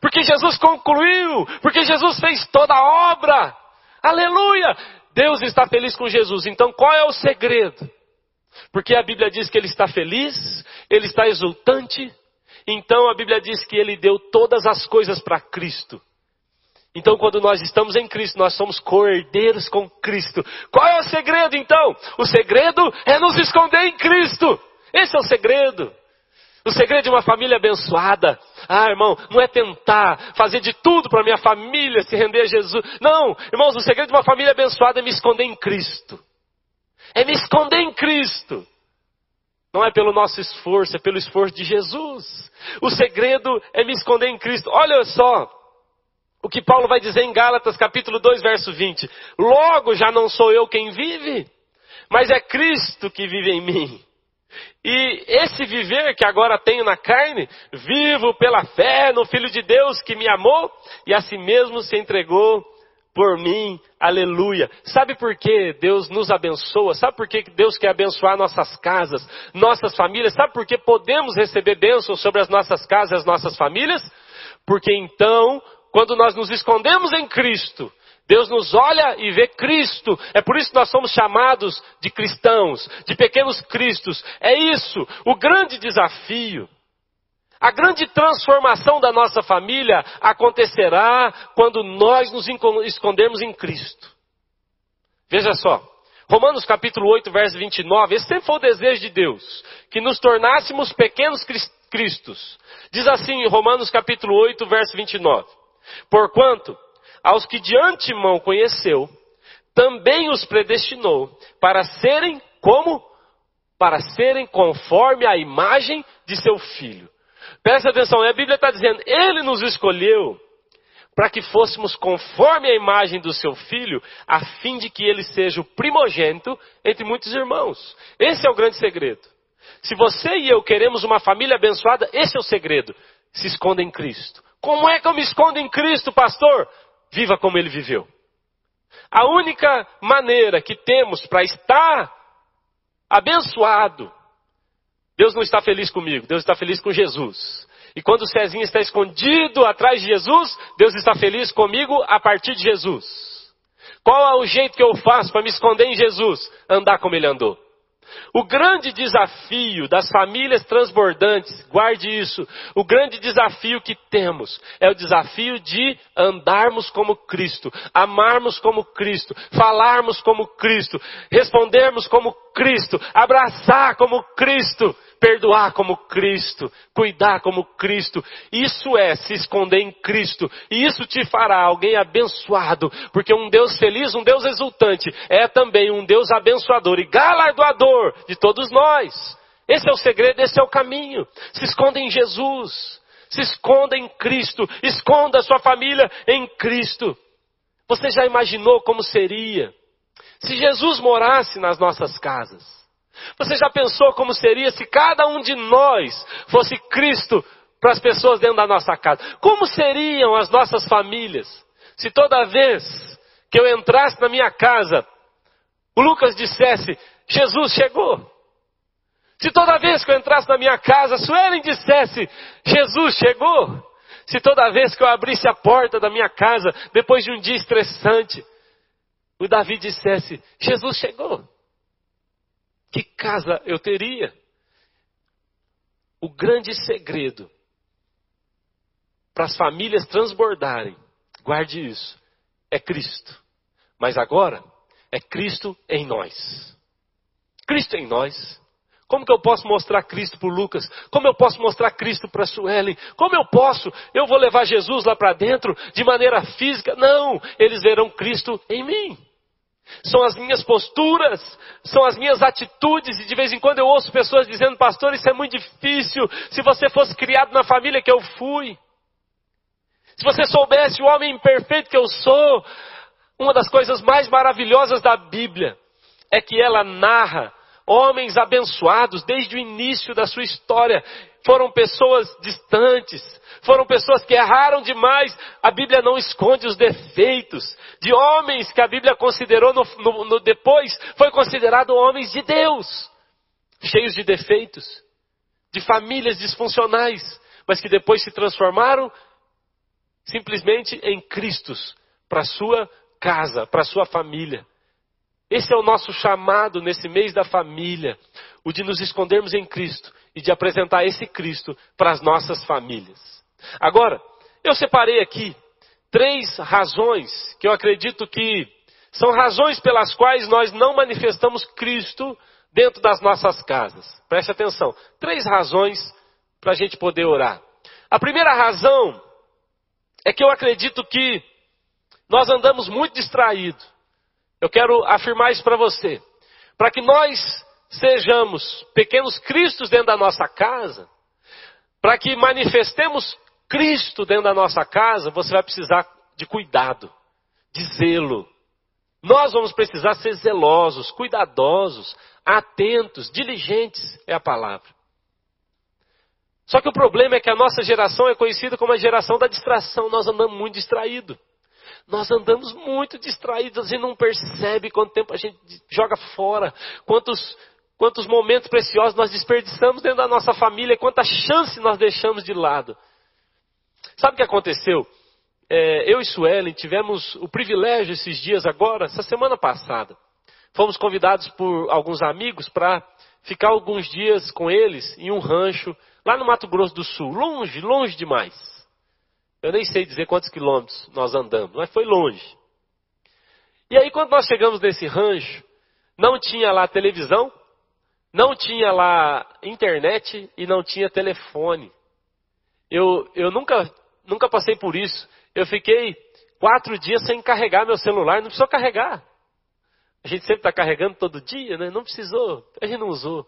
[SPEAKER 1] Porque Jesus concluiu, porque Jesus fez toda a obra. Aleluia! Deus está feliz com Jesus. Então qual é o segredo? Porque a Bíblia diz que ele está feliz, ele está exultante. Então a Bíblia diz que ele deu todas as coisas para Cristo. Então, quando nós estamos em Cristo, nós somos cordeiros com Cristo. Qual é o segredo, então? O segredo é nos esconder em Cristo. Esse é o segredo. O segredo de uma família abençoada. Ah, irmão, não é tentar fazer de tudo para minha família se render a Jesus. Não, irmãos, o segredo de uma família abençoada é me esconder em Cristo. É me esconder em Cristo. Não é pelo nosso esforço, é pelo esforço de Jesus. O segredo é me esconder em Cristo. Olha só, o que Paulo vai dizer em Gálatas capítulo 2, verso 20. Logo já não sou eu quem vive, mas é Cristo que vive em mim. E esse viver que agora tenho na carne, vivo pela fé no Filho de Deus que me amou e a si mesmo se entregou por mim. Aleluia. Sabe por que Deus nos abençoa? Sabe por que Deus quer abençoar nossas casas, nossas famílias? Sabe por que podemos receber bênçãos sobre as nossas casas as nossas famílias? Porque então quando nós nos escondemos em Cristo, Deus nos olha e vê Cristo. É por isso que nós somos chamados de cristãos, de pequenos cristos. É isso, o grande desafio. A grande transformação da nossa família acontecerá quando nós nos escondermos em Cristo. Veja só, Romanos capítulo 8, verso 29, esse sempre foi o desejo de Deus, que nos tornássemos pequenos cristos. Diz assim em Romanos capítulo 8, verso 29. Porquanto, aos que de antemão conheceu, também os predestinou para serem como? Para serem conforme a imagem de seu filho. Presta atenção, a Bíblia está dizendo, ele nos escolheu para que fôssemos conforme a imagem do seu filho, a fim de que ele seja o primogênito entre muitos irmãos. Esse é o grande segredo. Se você e eu queremos uma família abençoada, esse é o segredo. Se esconda em Cristo. Como é que eu me escondo em Cristo, pastor? Viva como ele viveu. A única maneira que temos para estar abençoado, Deus não está feliz comigo, Deus está feliz com Jesus. E quando o Cezinho está escondido atrás de Jesus, Deus está feliz comigo a partir de Jesus. Qual é o jeito que eu faço para me esconder em Jesus? Andar como ele andou. O grande desafio das famílias transbordantes, guarde isso, o grande desafio que temos é o desafio de andarmos como Cristo, amarmos como Cristo, falarmos como Cristo, respondermos como Cristo, abraçar como Cristo, perdoar como Cristo, cuidar como Cristo. Isso é se esconder em Cristo. E isso te fará alguém abençoado, porque um Deus feliz, um Deus exultante, é também um Deus abençoador e galardoador de todos nós. Esse é o segredo, esse é o caminho. Se esconda em Jesus. Se esconda em Cristo. Esconda a sua família em Cristo. Você já imaginou como seria se Jesus morasse nas nossas casas? Você já pensou como seria se cada um de nós fosse Cristo para as pessoas dentro da nossa casa? Como seriam as nossas famílias se toda vez que eu entrasse na minha casa, o Lucas dissesse: Jesus chegou? Se toda vez que eu entrasse na minha casa, Suelen dissesse: Jesus chegou? Se toda vez que eu abrisse a porta da minha casa, depois de um dia estressante, o Davi dissesse: Jesus chegou. Que casa eu teria? O grande segredo para as famílias transbordarem, guarde isso, é Cristo. Mas agora, é Cristo em nós. Cristo em nós. Como que eu posso mostrar Cristo para o Lucas? Como eu posso mostrar Cristo para a Suelen? Como eu posso? Eu vou levar Jesus lá para dentro de maneira física? Não, eles verão Cristo em mim são as minhas posturas, são as minhas atitudes, e de vez em quando eu ouço pessoas dizendo, pastor, isso é muito difícil, se você fosse criado na família que eu fui. Se você soubesse o homem imperfeito que eu sou, uma das coisas mais maravilhosas da Bíblia é que ela narra homens abençoados desde o início da sua história. Foram pessoas distantes, foram pessoas que erraram demais. A Bíblia não esconde os defeitos de homens que a Bíblia considerou no, no, no depois, foi considerado homens de Deus, cheios de defeitos, de famílias disfuncionais, mas que depois se transformaram simplesmente em Cristos para sua casa, para sua família. Esse é o nosso chamado nesse mês da família, o de nos escondermos em Cristo e de apresentar esse Cristo para as nossas famílias. Agora, eu separei aqui três razões que eu acredito que são razões pelas quais nós não manifestamos Cristo dentro das nossas casas. Preste atenção. Três razões para a gente poder orar. A primeira razão é que eu acredito que nós andamos muito distraídos. Eu quero afirmar isso para você. Para que nós sejamos pequenos cristos dentro da nossa casa, para que manifestemos Cristo dentro da nossa casa, você vai precisar de cuidado, de zelo. Nós vamos precisar ser zelosos, cuidadosos, atentos, diligentes é a palavra. Só que o problema é que a nossa geração é conhecida como a geração da distração. Nós andamos muito distraídos. Nós andamos muito distraídos e não percebe quanto tempo a gente joga fora, quantos, quantos momentos preciosos nós desperdiçamos dentro da nossa família, quanta chance nós deixamos de lado. Sabe o que aconteceu? É, eu e Suelen tivemos o privilégio esses dias agora, essa semana passada. Fomos convidados por alguns amigos para ficar alguns dias com eles em um rancho lá no Mato Grosso do Sul, longe, longe demais. Eu nem sei dizer quantos quilômetros nós andamos, mas foi longe. E aí, quando nós chegamos nesse rancho, não tinha lá televisão, não tinha lá internet e não tinha telefone. Eu, eu nunca, nunca passei por isso. Eu fiquei quatro dias sem carregar meu celular, não precisou carregar. A gente sempre está carregando todo dia, né? Não precisou, a gente não usou.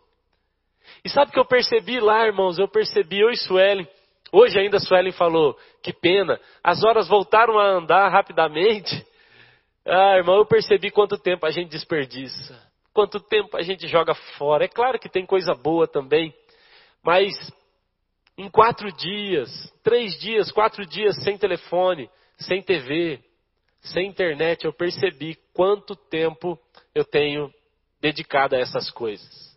[SPEAKER 1] E sabe o que eu percebi lá, irmãos? Eu percebi, eu e Suelen, Hoje ainda a Suelen falou, que pena, as horas voltaram a andar rapidamente. Ah, irmão, eu percebi quanto tempo a gente desperdiça, quanto tempo a gente joga fora. É claro que tem coisa boa também, mas em quatro dias, três dias, quatro dias sem telefone, sem TV, sem internet, eu percebi quanto tempo eu tenho dedicado a essas coisas.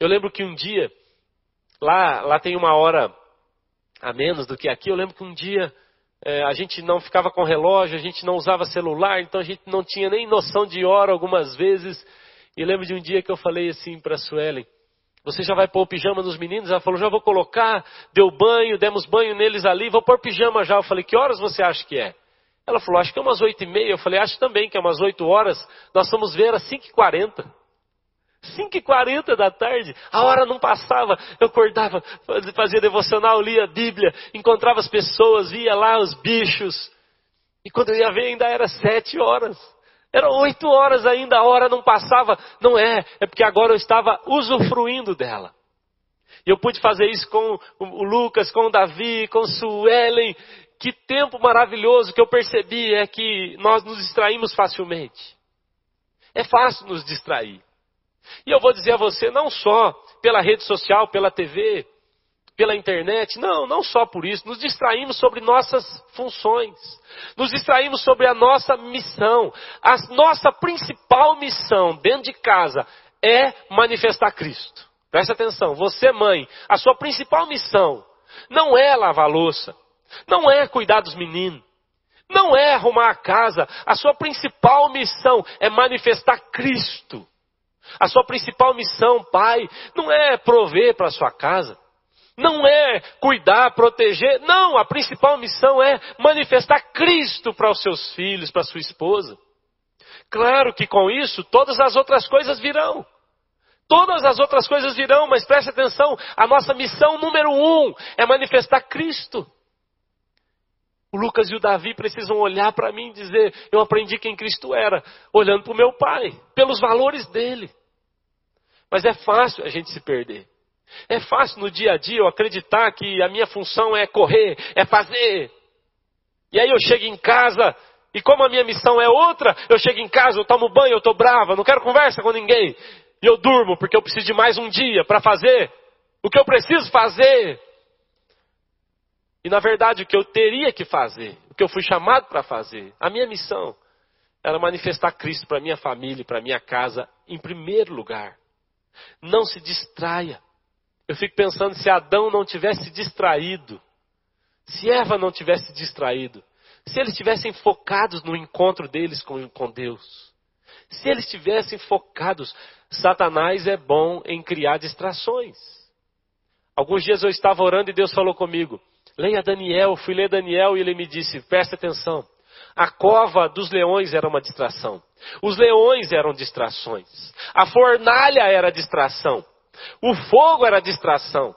[SPEAKER 1] Eu lembro que um dia Lá, lá tem uma hora a menos do que aqui. Eu lembro que um dia é, a gente não ficava com relógio, a gente não usava celular, então a gente não tinha nem noção de hora algumas vezes. E lembro de um dia que eu falei assim para a Suelen, você já vai pôr o pijama nos meninos? Ela falou, já vou colocar, deu banho, demos banho neles ali, vou pôr pijama já. Eu falei, que horas você acha que é? Ela falou, acho que é umas oito e meia. Eu falei, acho também que é umas oito horas. Nós vamos ver às cinco e quarenta. 5h40 da tarde, a hora não passava, eu acordava, fazia devocional, lia a Bíblia, encontrava as pessoas, via lá os bichos. E quando eu ia ver ainda era sete horas. Era oito horas ainda, a hora não passava. Não é, é porque agora eu estava usufruindo dela. E eu pude fazer isso com o Lucas, com o Davi, com o Suelen. Que tempo maravilhoso que eu percebi é que nós nos distraímos facilmente. É fácil nos distrair. E eu vou dizer a você, não só pela rede social, pela TV, pela internet, não, não só por isso, nos distraímos sobre nossas funções, nos distraímos sobre a nossa missão. A nossa principal missão dentro de casa é manifestar Cristo. Presta atenção, você mãe, a sua principal missão não é lavar louça, não é cuidar dos meninos, não é arrumar a casa, a sua principal missão é manifestar Cristo. A sua principal missão, pai, não é prover para a sua casa, não é cuidar, proteger, não, a principal missão é manifestar Cristo para os seus filhos, para sua esposa. Claro que com isso todas as outras coisas virão. Todas as outras coisas virão, mas preste atenção, a nossa missão número um é manifestar Cristo. O Lucas e o Davi precisam olhar para mim e dizer: Eu aprendi quem Cristo era, olhando para o meu pai, pelos valores dele. Mas é fácil a gente se perder. É fácil no dia a dia eu acreditar que a minha função é correr, é fazer. E aí eu chego em casa E como a minha missão é outra, eu chego em casa, eu tomo banho, eu estou brava, não quero conversa com ninguém. E eu durmo porque eu preciso de mais um dia para fazer o que eu preciso fazer. E na verdade o que eu teria que fazer, o que eu fui chamado para fazer, a minha missão era manifestar Cristo para minha família, para minha casa, em primeiro lugar. Não se distraia. Eu fico pensando se Adão não tivesse distraído, se Eva não tivesse distraído, se eles estivessem focados no encontro deles com, com Deus, se eles estivessem focados, Satanás é bom em criar distrações. Alguns dias eu estava orando e Deus falou comigo: leia Daniel. Fui ler Daniel e ele me disse: presta atenção. A cova dos leões era uma distração. Os leões eram distrações. A fornalha era distração. O fogo era distração.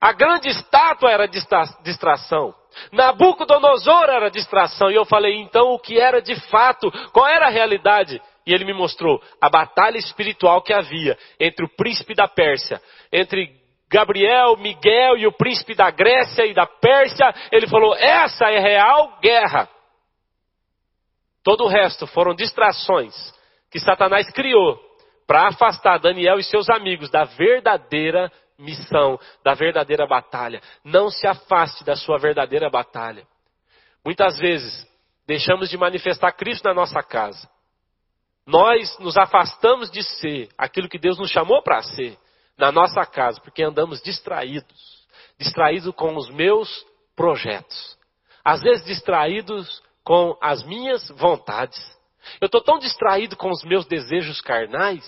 [SPEAKER 1] A grande estátua era distração. Nabucodonosor era distração. E eu falei, então o que era de fato? Qual era a realidade? E ele me mostrou a batalha espiritual que havia entre o príncipe da Pérsia, entre Gabriel, Miguel e o príncipe da Grécia e da Pérsia. Ele falou: essa é real guerra. Todo o resto foram distrações que Satanás criou para afastar Daniel e seus amigos da verdadeira missão, da verdadeira batalha. Não se afaste da sua verdadeira batalha. Muitas vezes, deixamos de manifestar Cristo na nossa casa. Nós nos afastamos de ser aquilo que Deus nos chamou para ser na nossa casa, porque andamos distraídos. Distraídos com os meus projetos. Às vezes distraídos com as minhas vontades. Eu estou tão distraído com os meus desejos carnais.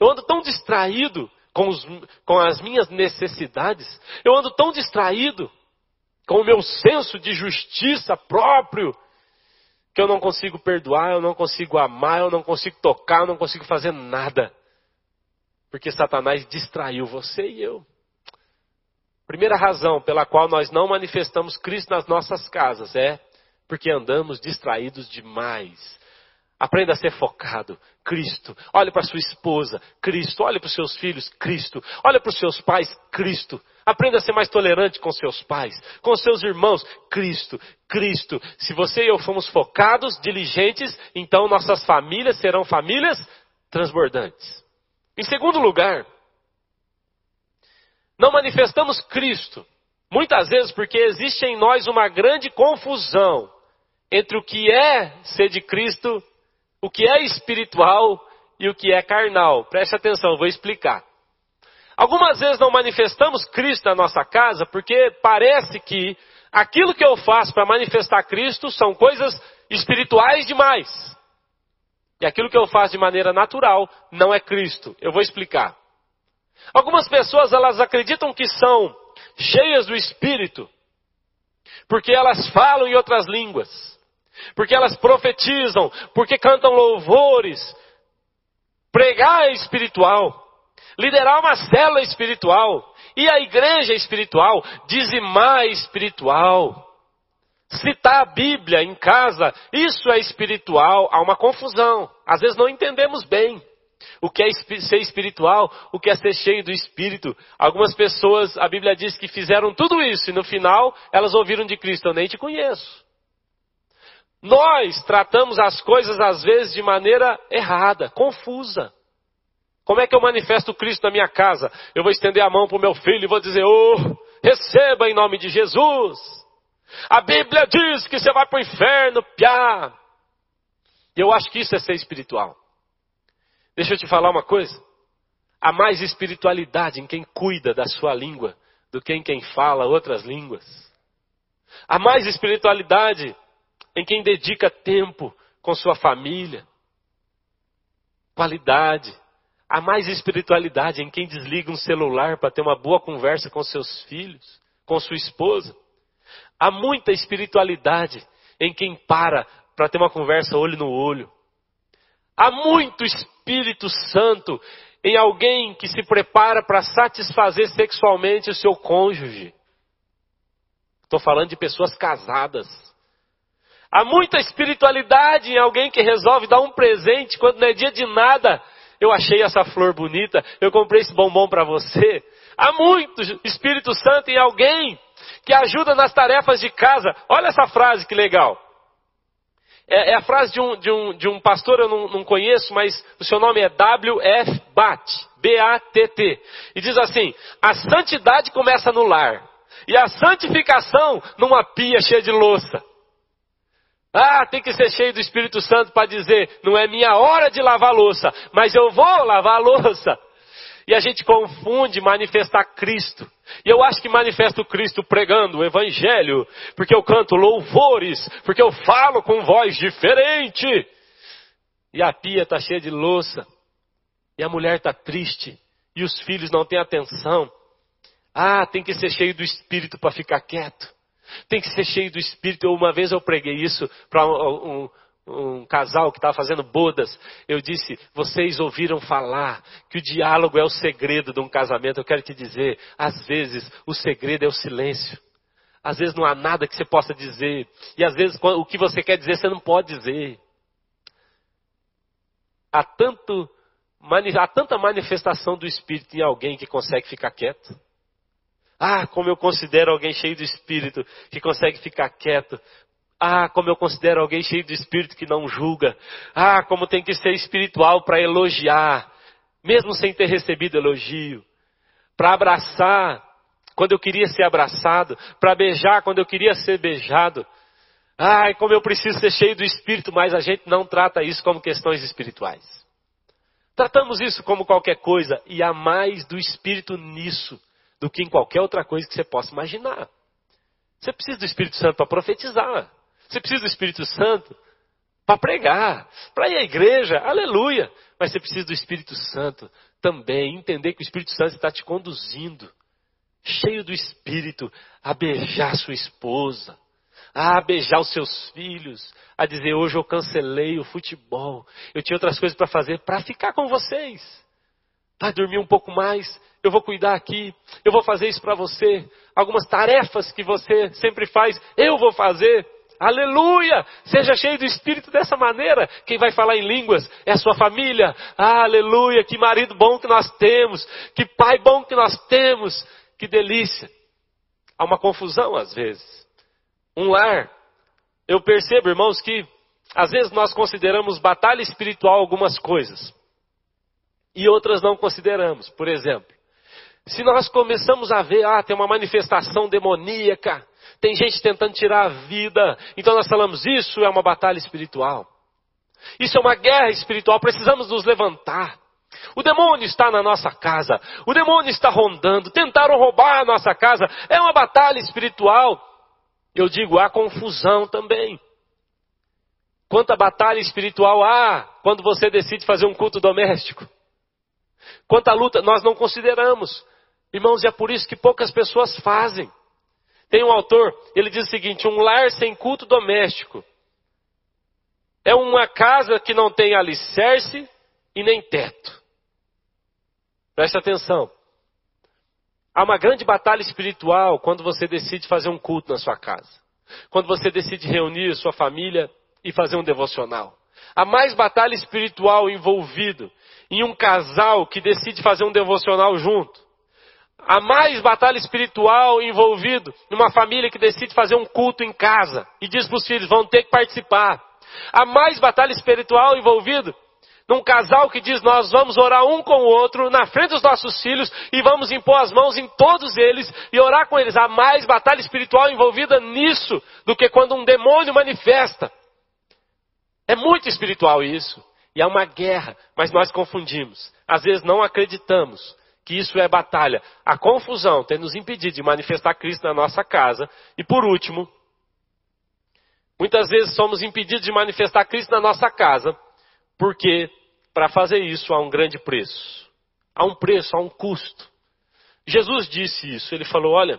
[SPEAKER 1] Eu ando tão distraído com, os, com as minhas necessidades. Eu ando tão distraído com o meu senso de justiça próprio que eu não consigo perdoar, eu não consigo amar, eu não consigo tocar, eu não consigo fazer nada. Porque Satanás distraiu você e eu. Primeira razão pela qual nós não manifestamos Cristo nas nossas casas é porque andamos distraídos demais. Aprenda a ser focado. Cristo. Olhe para sua esposa. Cristo. Olhe para os seus filhos. Cristo. Olhe para os seus pais. Cristo. Aprenda a ser mais tolerante com seus pais, com seus irmãos. Cristo. Cristo. Se você e eu formos focados, diligentes, então nossas famílias serão famílias transbordantes. Em segundo lugar, não manifestamos Cristo. Muitas vezes porque existe em nós uma grande confusão entre o que é ser de Cristo, o que é espiritual e o que é carnal. Preste atenção, vou explicar. Algumas vezes não manifestamos Cristo na nossa casa porque parece que aquilo que eu faço para manifestar Cristo são coisas espirituais demais. E aquilo que eu faço de maneira natural não é Cristo. Eu vou explicar. Algumas pessoas elas acreditam que são cheias do Espírito porque elas falam em outras línguas porque elas profetizam, porque cantam louvores. Pregar é espiritual, liderar uma célula espiritual, e a igreja é espiritual, dizimar é espiritual. Citar a Bíblia em casa, isso é espiritual, há uma confusão. Às vezes não entendemos bem o que é ser espiritual, o que é ser cheio do Espírito. Algumas pessoas, a Bíblia diz que fizeram tudo isso e no final elas ouviram de Cristo: Eu nem te conheço. Nós tratamos as coisas às vezes de maneira errada, confusa. Como é que eu manifesto Cristo na minha casa? Eu vou estender a mão para o meu filho e vou dizer: Oh, receba em nome de Jesus. A Bíblia diz que você vai para o inferno, piá. Eu acho que isso é ser espiritual. Deixa eu te falar uma coisa. Há mais espiritualidade em quem cuida da sua língua do que em quem fala outras línguas. Há mais espiritualidade em quem dedica tempo com sua família, qualidade. Há mais espiritualidade em quem desliga um celular para ter uma boa conversa com seus filhos, com sua esposa. Há muita espiritualidade em quem para para ter uma conversa olho no olho. Há muito Espírito Santo em alguém que se prepara para satisfazer sexualmente o seu cônjuge. Estou falando de pessoas casadas. Há muita espiritualidade em alguém que resolve dar um presente quando não é dia de nada. Eu achei essa flor bonita, eu comprei esse bombom para você. Há muito Espírito Santo em alguém que ajuda nas tarefas de casa. Olha essa frase que legal. É, é a frase de um, de um, de um pastor, eu não, não conheço, mas o seu nome é W.F. Batt, B-A-T-T. E diz assim: a santidade começa no lar, e a santificação numa pia cheia de louça. Ah, tem que ser cheio do Espírito Santo para dizer, não é minha hora de lavar louça, mas eu vou lavar louça. E a gente confunde manifestar Cristo. E eu acho que manifesto Cristo pregando o Evangelho, porque eu canto louvores, porque eu falo com voz diferente. E a pia está cheia de louça. E a mulher está triste. E os filhos não têm atenção. Ah, tem que ser cheio do Espírito para ficar quieto. Tem que ser cheio do Espírito. Uma vez eu preguei isso para um, um, um, casal que estava fazendo bodas. Eu disse: vocês ouviram falar que o diálogo é o segredo de um casamento. Eu quero te dizer: às vezes o segredo é o silêncio. Às vezes não há nada que você possa dizer. E às vezes o que você quer dizer você não pode dizer. Há, tanto, há tanta manifestação do Espírito em alguém que consegue ficar quieto. Ah, como eu considero alguém cheio do espírito que consegue ficar quieto. Ah, como eu considero alguém cheio do espírito que não julga. Ah, como tem que ser espiritual para elogiar, mesmo sem ter recebido elogio. Para abraçar quando eu queria ser abraçado, para beijar quando eu queria ser beijado. Ai, como eu preciso ser cheio do espírito, mas a gente não trata isso como questões espirituais. Tratamos isso como qualquer coisa e há mais do espírito nisso do que em qualquer outra coisa que você possa imaginar. Você precisa do Espírito Santo para profetizar. Você precisa do Espírito Santo para pregar, para ir à igreja, aleluia. Mas você precisa do Espírito Santo também, entender que o Espírito Santo está te conduzindo, cheio do Espírito, a beijar sua esposa, a beijar os seus filhos, a dizer: hoje eu cancelei o futebol, eu tinha outras coisas para fazer, para ficar com vocês. Vai dormir um pouco mais, eu vou cuidar aqui, eu vou fazer isso para você. Algumas tarefas que você sempre faz, eu vou fazer. Aleluia! Seja cheio do Espírito dessa maneira. Quem vai falar em línguas é a sua família. Aleluia! Que marido bom que nós temos. Que pai bom que nós temos. Que delícia. Há uma confusão às vezes. Um lar. Eu percebo, irmãos, que às vezes nós consideramos batalha espiritual algumas coisas. E outras não consideramos. Por exemplo, se nós começamos a ver, ah, tem uma manifestação demoníaca, tem gente tentando tirar a vida, então nós falamos, isso é uma batalha espiritual. Isso é uma guerra espiritual, precisamos nos levantar. O demônio está na nossa casa, o demônio está rondando, tentaram roubar a nossa casa, é uma batalha espiritual. Eu digo, há confusão também. Quanta batalha espiritual há quando você decide fazer um culto doméstico? Quanta luta nós não consideramos. Irmãos, é por isso que poucas pessoas fazem. Tem um autor, ele diz o seguinte: um lar sem culto doméstico é uma casa que não tem alicerce e nem teto. Preste atenção. Há uma grande batalha espiritual quando você decide fazer um culto na sua casa. Quando você decide reunir sua família e fazer um devocional. Há mais batalha espiritual envolvido em um casal que decide fazer um devocional junto Há mais batalha espiritual envolvido numa família que decide fazer um culto em casa e diz para os filhos, vão ter que participar. Há mais batalha espiritual envolvido num casal que diz, nós vamos orar um com o outro na frente dos nossos filhos e vamos impor as mãos em todos eles e orar com eles. Há mais batalha espiritual envolvida nisso do que quando um demônio manifesta. É muito espiritual isso. E é uma guerra, mas nós confundimos. Às vezes não acreditamos que isso é batalha. A confusão tem nos impedido de manifestar Cristo na nossa casa. E por último, muitas vezes somos impedidos de manifestar Cristo na nossa casa, porque para fazer isso há um grande preço. Há um preço, há um custo. Jesus disse isso, ele falou: Olha,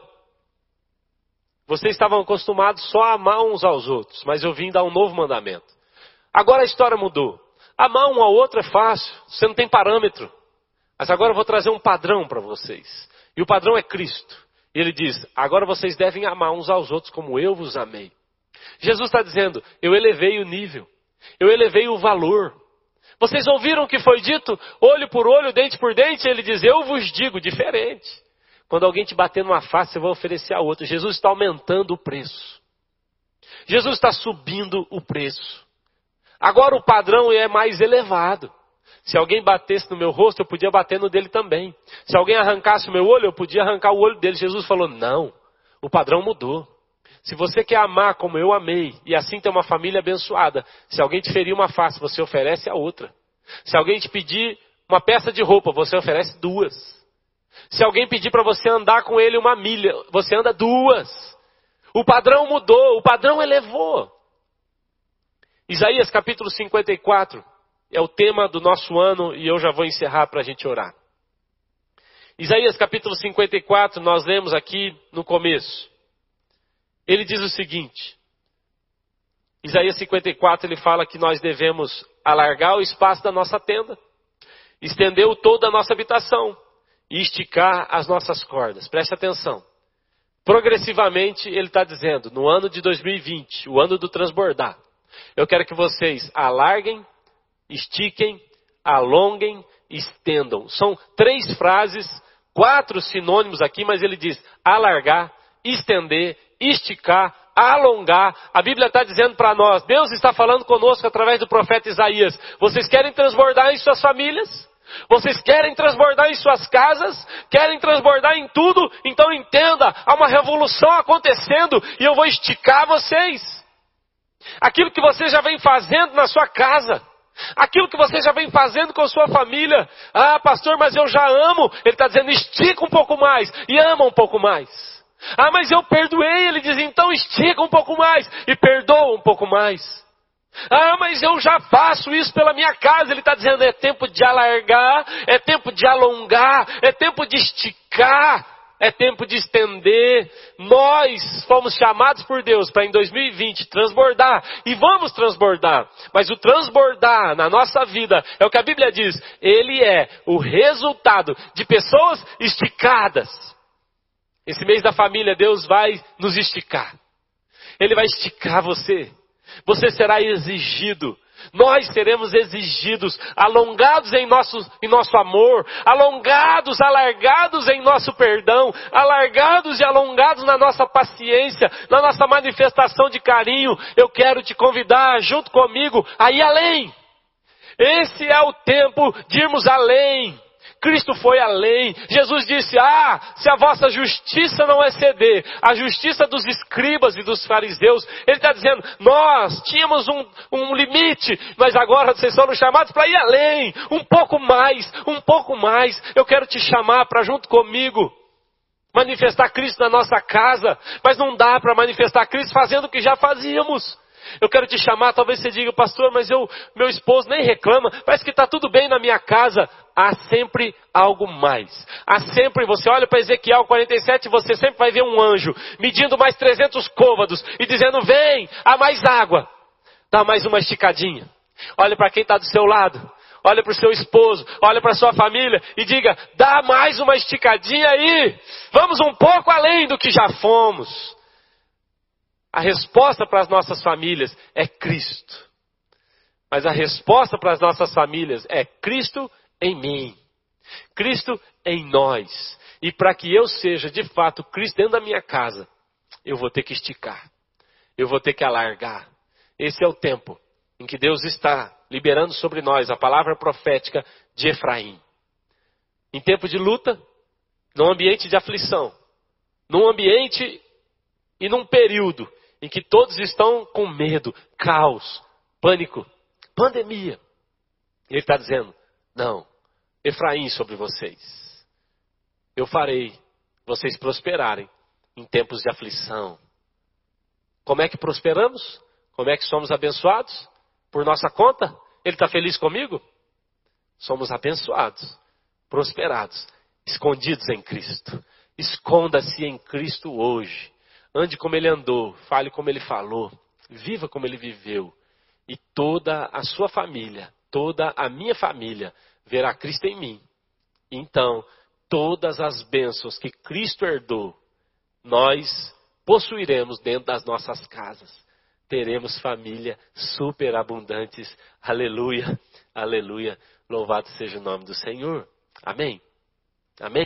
[SPEAKER 1] vocês estavam acostumados só a amar uns aos outros, mas eu vim dar um novo mandamento. Agora a história mudou. Amar um ao outro é fácil, você não tem parâmetro. Mas agora eu vou trazer um padrão para vocês. E o padrão é Cristo. E ele diz: agora vocês devem amar uns aos outros como eu vos amei. Jesus está dizendo: eu elevei o nível, eu elevei o valor. Vocês ouviram o que foi dito? Olho por olho, dente por dente. Ele diz: eu vos digo diferente. Quando alguém te bater numa face, você vai oferecer a outra. Jesus está aumentando o preço. Jesus está subindo o preço. Agora o padrão é mais elevado. Se alguém batesse no meu rosto, eu podia bater no dele também. Se alguém arrancasse o meu olho, eu podia arrancar o olho dele. Jesus falou: não, o padrão mudou. Se você quer amar como eu amei e assim ter uma família abençoada, se alguém te ferir uma face, você oferece a outra. Se alguém te pedir uma peça de roupa, você oferece duas. Se alguém pedir para você andar com ele uma milha, você anda duas. O padrão mudou, o padrão elevou. Isaías capítulo 54 é o tema do nosso ano e eu já vou encerrar para a gente orar. Isaías capítulo 54, nós lemos aqui no começo. Ele diz o seguinte: Isaías 54 ele fala que nós devemos alargar o espaço da nossa tenda, estender o todo da nossa habitação e esticar as nossas cordas. Preste atenção. Progressivamente ele está dizendo, no ano de 2020, o ano do transbordar, eu quero que vocês alarguem estiquem, alonguem, estendam. São três frases, quatro sinônimos aqui, mas ele diz alargar, estender, esticar, alongar. A Bíblia está dizendo para nós, Deus está falando conosco através do profeta Isaías. Vocês querem transbordar em suas famílias? Vocês querem transbordar em suas casas? Querem transbordar em tudo? Então entenda, há uma revolução acontecendo e eu vou esticar vocês. Aquilo que você já vem fazendo na sua casa. Aquilo que você já vem fazendo com sua família. Ah, pastor, mas eu já amo. Ele está dizendo, estica um pouco mais e ama um pouco mais. Ah, mas eu perdoei. Ele diz, então estica um pouco mais e perdoa um pouco mais. Ah, mas eu já faço isso pela minha casa. Ele está dizendo, é tempo de alargar, é tempo de alongar, é tempo de esticar é tempo de estender. Nós fomos chamados por Deus para em 2020 transbordar e vamos transbordar. Mas o transbordar na nossa vida é o que a Bíblia diz, ele é o resultado de pessoas esticadas. Esse mês da família, Deus vai nos esticar. Ele vai esticar você. Você será exigido nós seremos exigidos, alongados em nosso, em nosso amor, alongados, alargados em nosso perdão, alargados e alongados na nossa paciência, na nossa manifestação de carinho. Eu quero te convidar junto comigo a ir além. Esse é o tempo de irmos além. Cristo foi além. Jesus disse: Ah, se a vossa justiça não exceder a justiça dos escribas e dos fariseus, Ele está dizendo: Nós tínhamos um, um limite, mas agora vocês foram chamados para ir além, um pouco mais, um pouco mais. Eu quero te chamar para junto comigo manifestar Cristo na nossa casa, mas não dá para manifestar Cristo fazendo o que já fazíamos. Eu quero te chamar, talvez você diga, pastor, mas eu, meu esposo nem reclama, parece que está tudo bem na minha casa. Há sempre algo mais. Há sempre, você olha para Ezequiel 47, você sempre vai ver um anjo medindo mais 300 côvados e dizendo: Vem, há mais água. Dá mais uma esticadinha. Olha para quem está do seu lado. Olha para o seu esposo, olha para a sua família e diga: dá mais uma esticadinha aí. Vamos um pouco além do que já fomos. A resposta para as nossas famílias é Cristo. Mas a resposta para as nossas famílias é Cristo em mim. Cristo em nós. E para que eu seja de fato Cristo dentro da minha casa, eu vou ter que esticar. Eu vou ter que alargar. Esse é o tempo em que Deus está liberando sobre nós a palavra profética de Efraim. Em tempo de luta, num ambiente de aflição, num ambiente e num período em que todos estão com medo, caos, pânico, pandemia. Ele está dizendo: não, Efraim sobre vocês. Eu farei vocês prosperarem em tempos de aflição. Como é que prosperamos? Como é que somos abençoados? Por nossa conta? Ele está feliz comigo? Somos abençoados, prosperados, escondidos em Cristo. Esconda-se em Cristo hoje. Ande como ele andou, fale como ele falou, viva como ele viveu. E toda a sua família, toda a minha família verá Cristo em mim. Então, todas as bênçãos que Cristo herdou, nós possuiremos dentro das nossas casas. Teremos família superabundantes. Aleluia, aleluia. Louvado seja o nome do Senhor. Amém. Amém.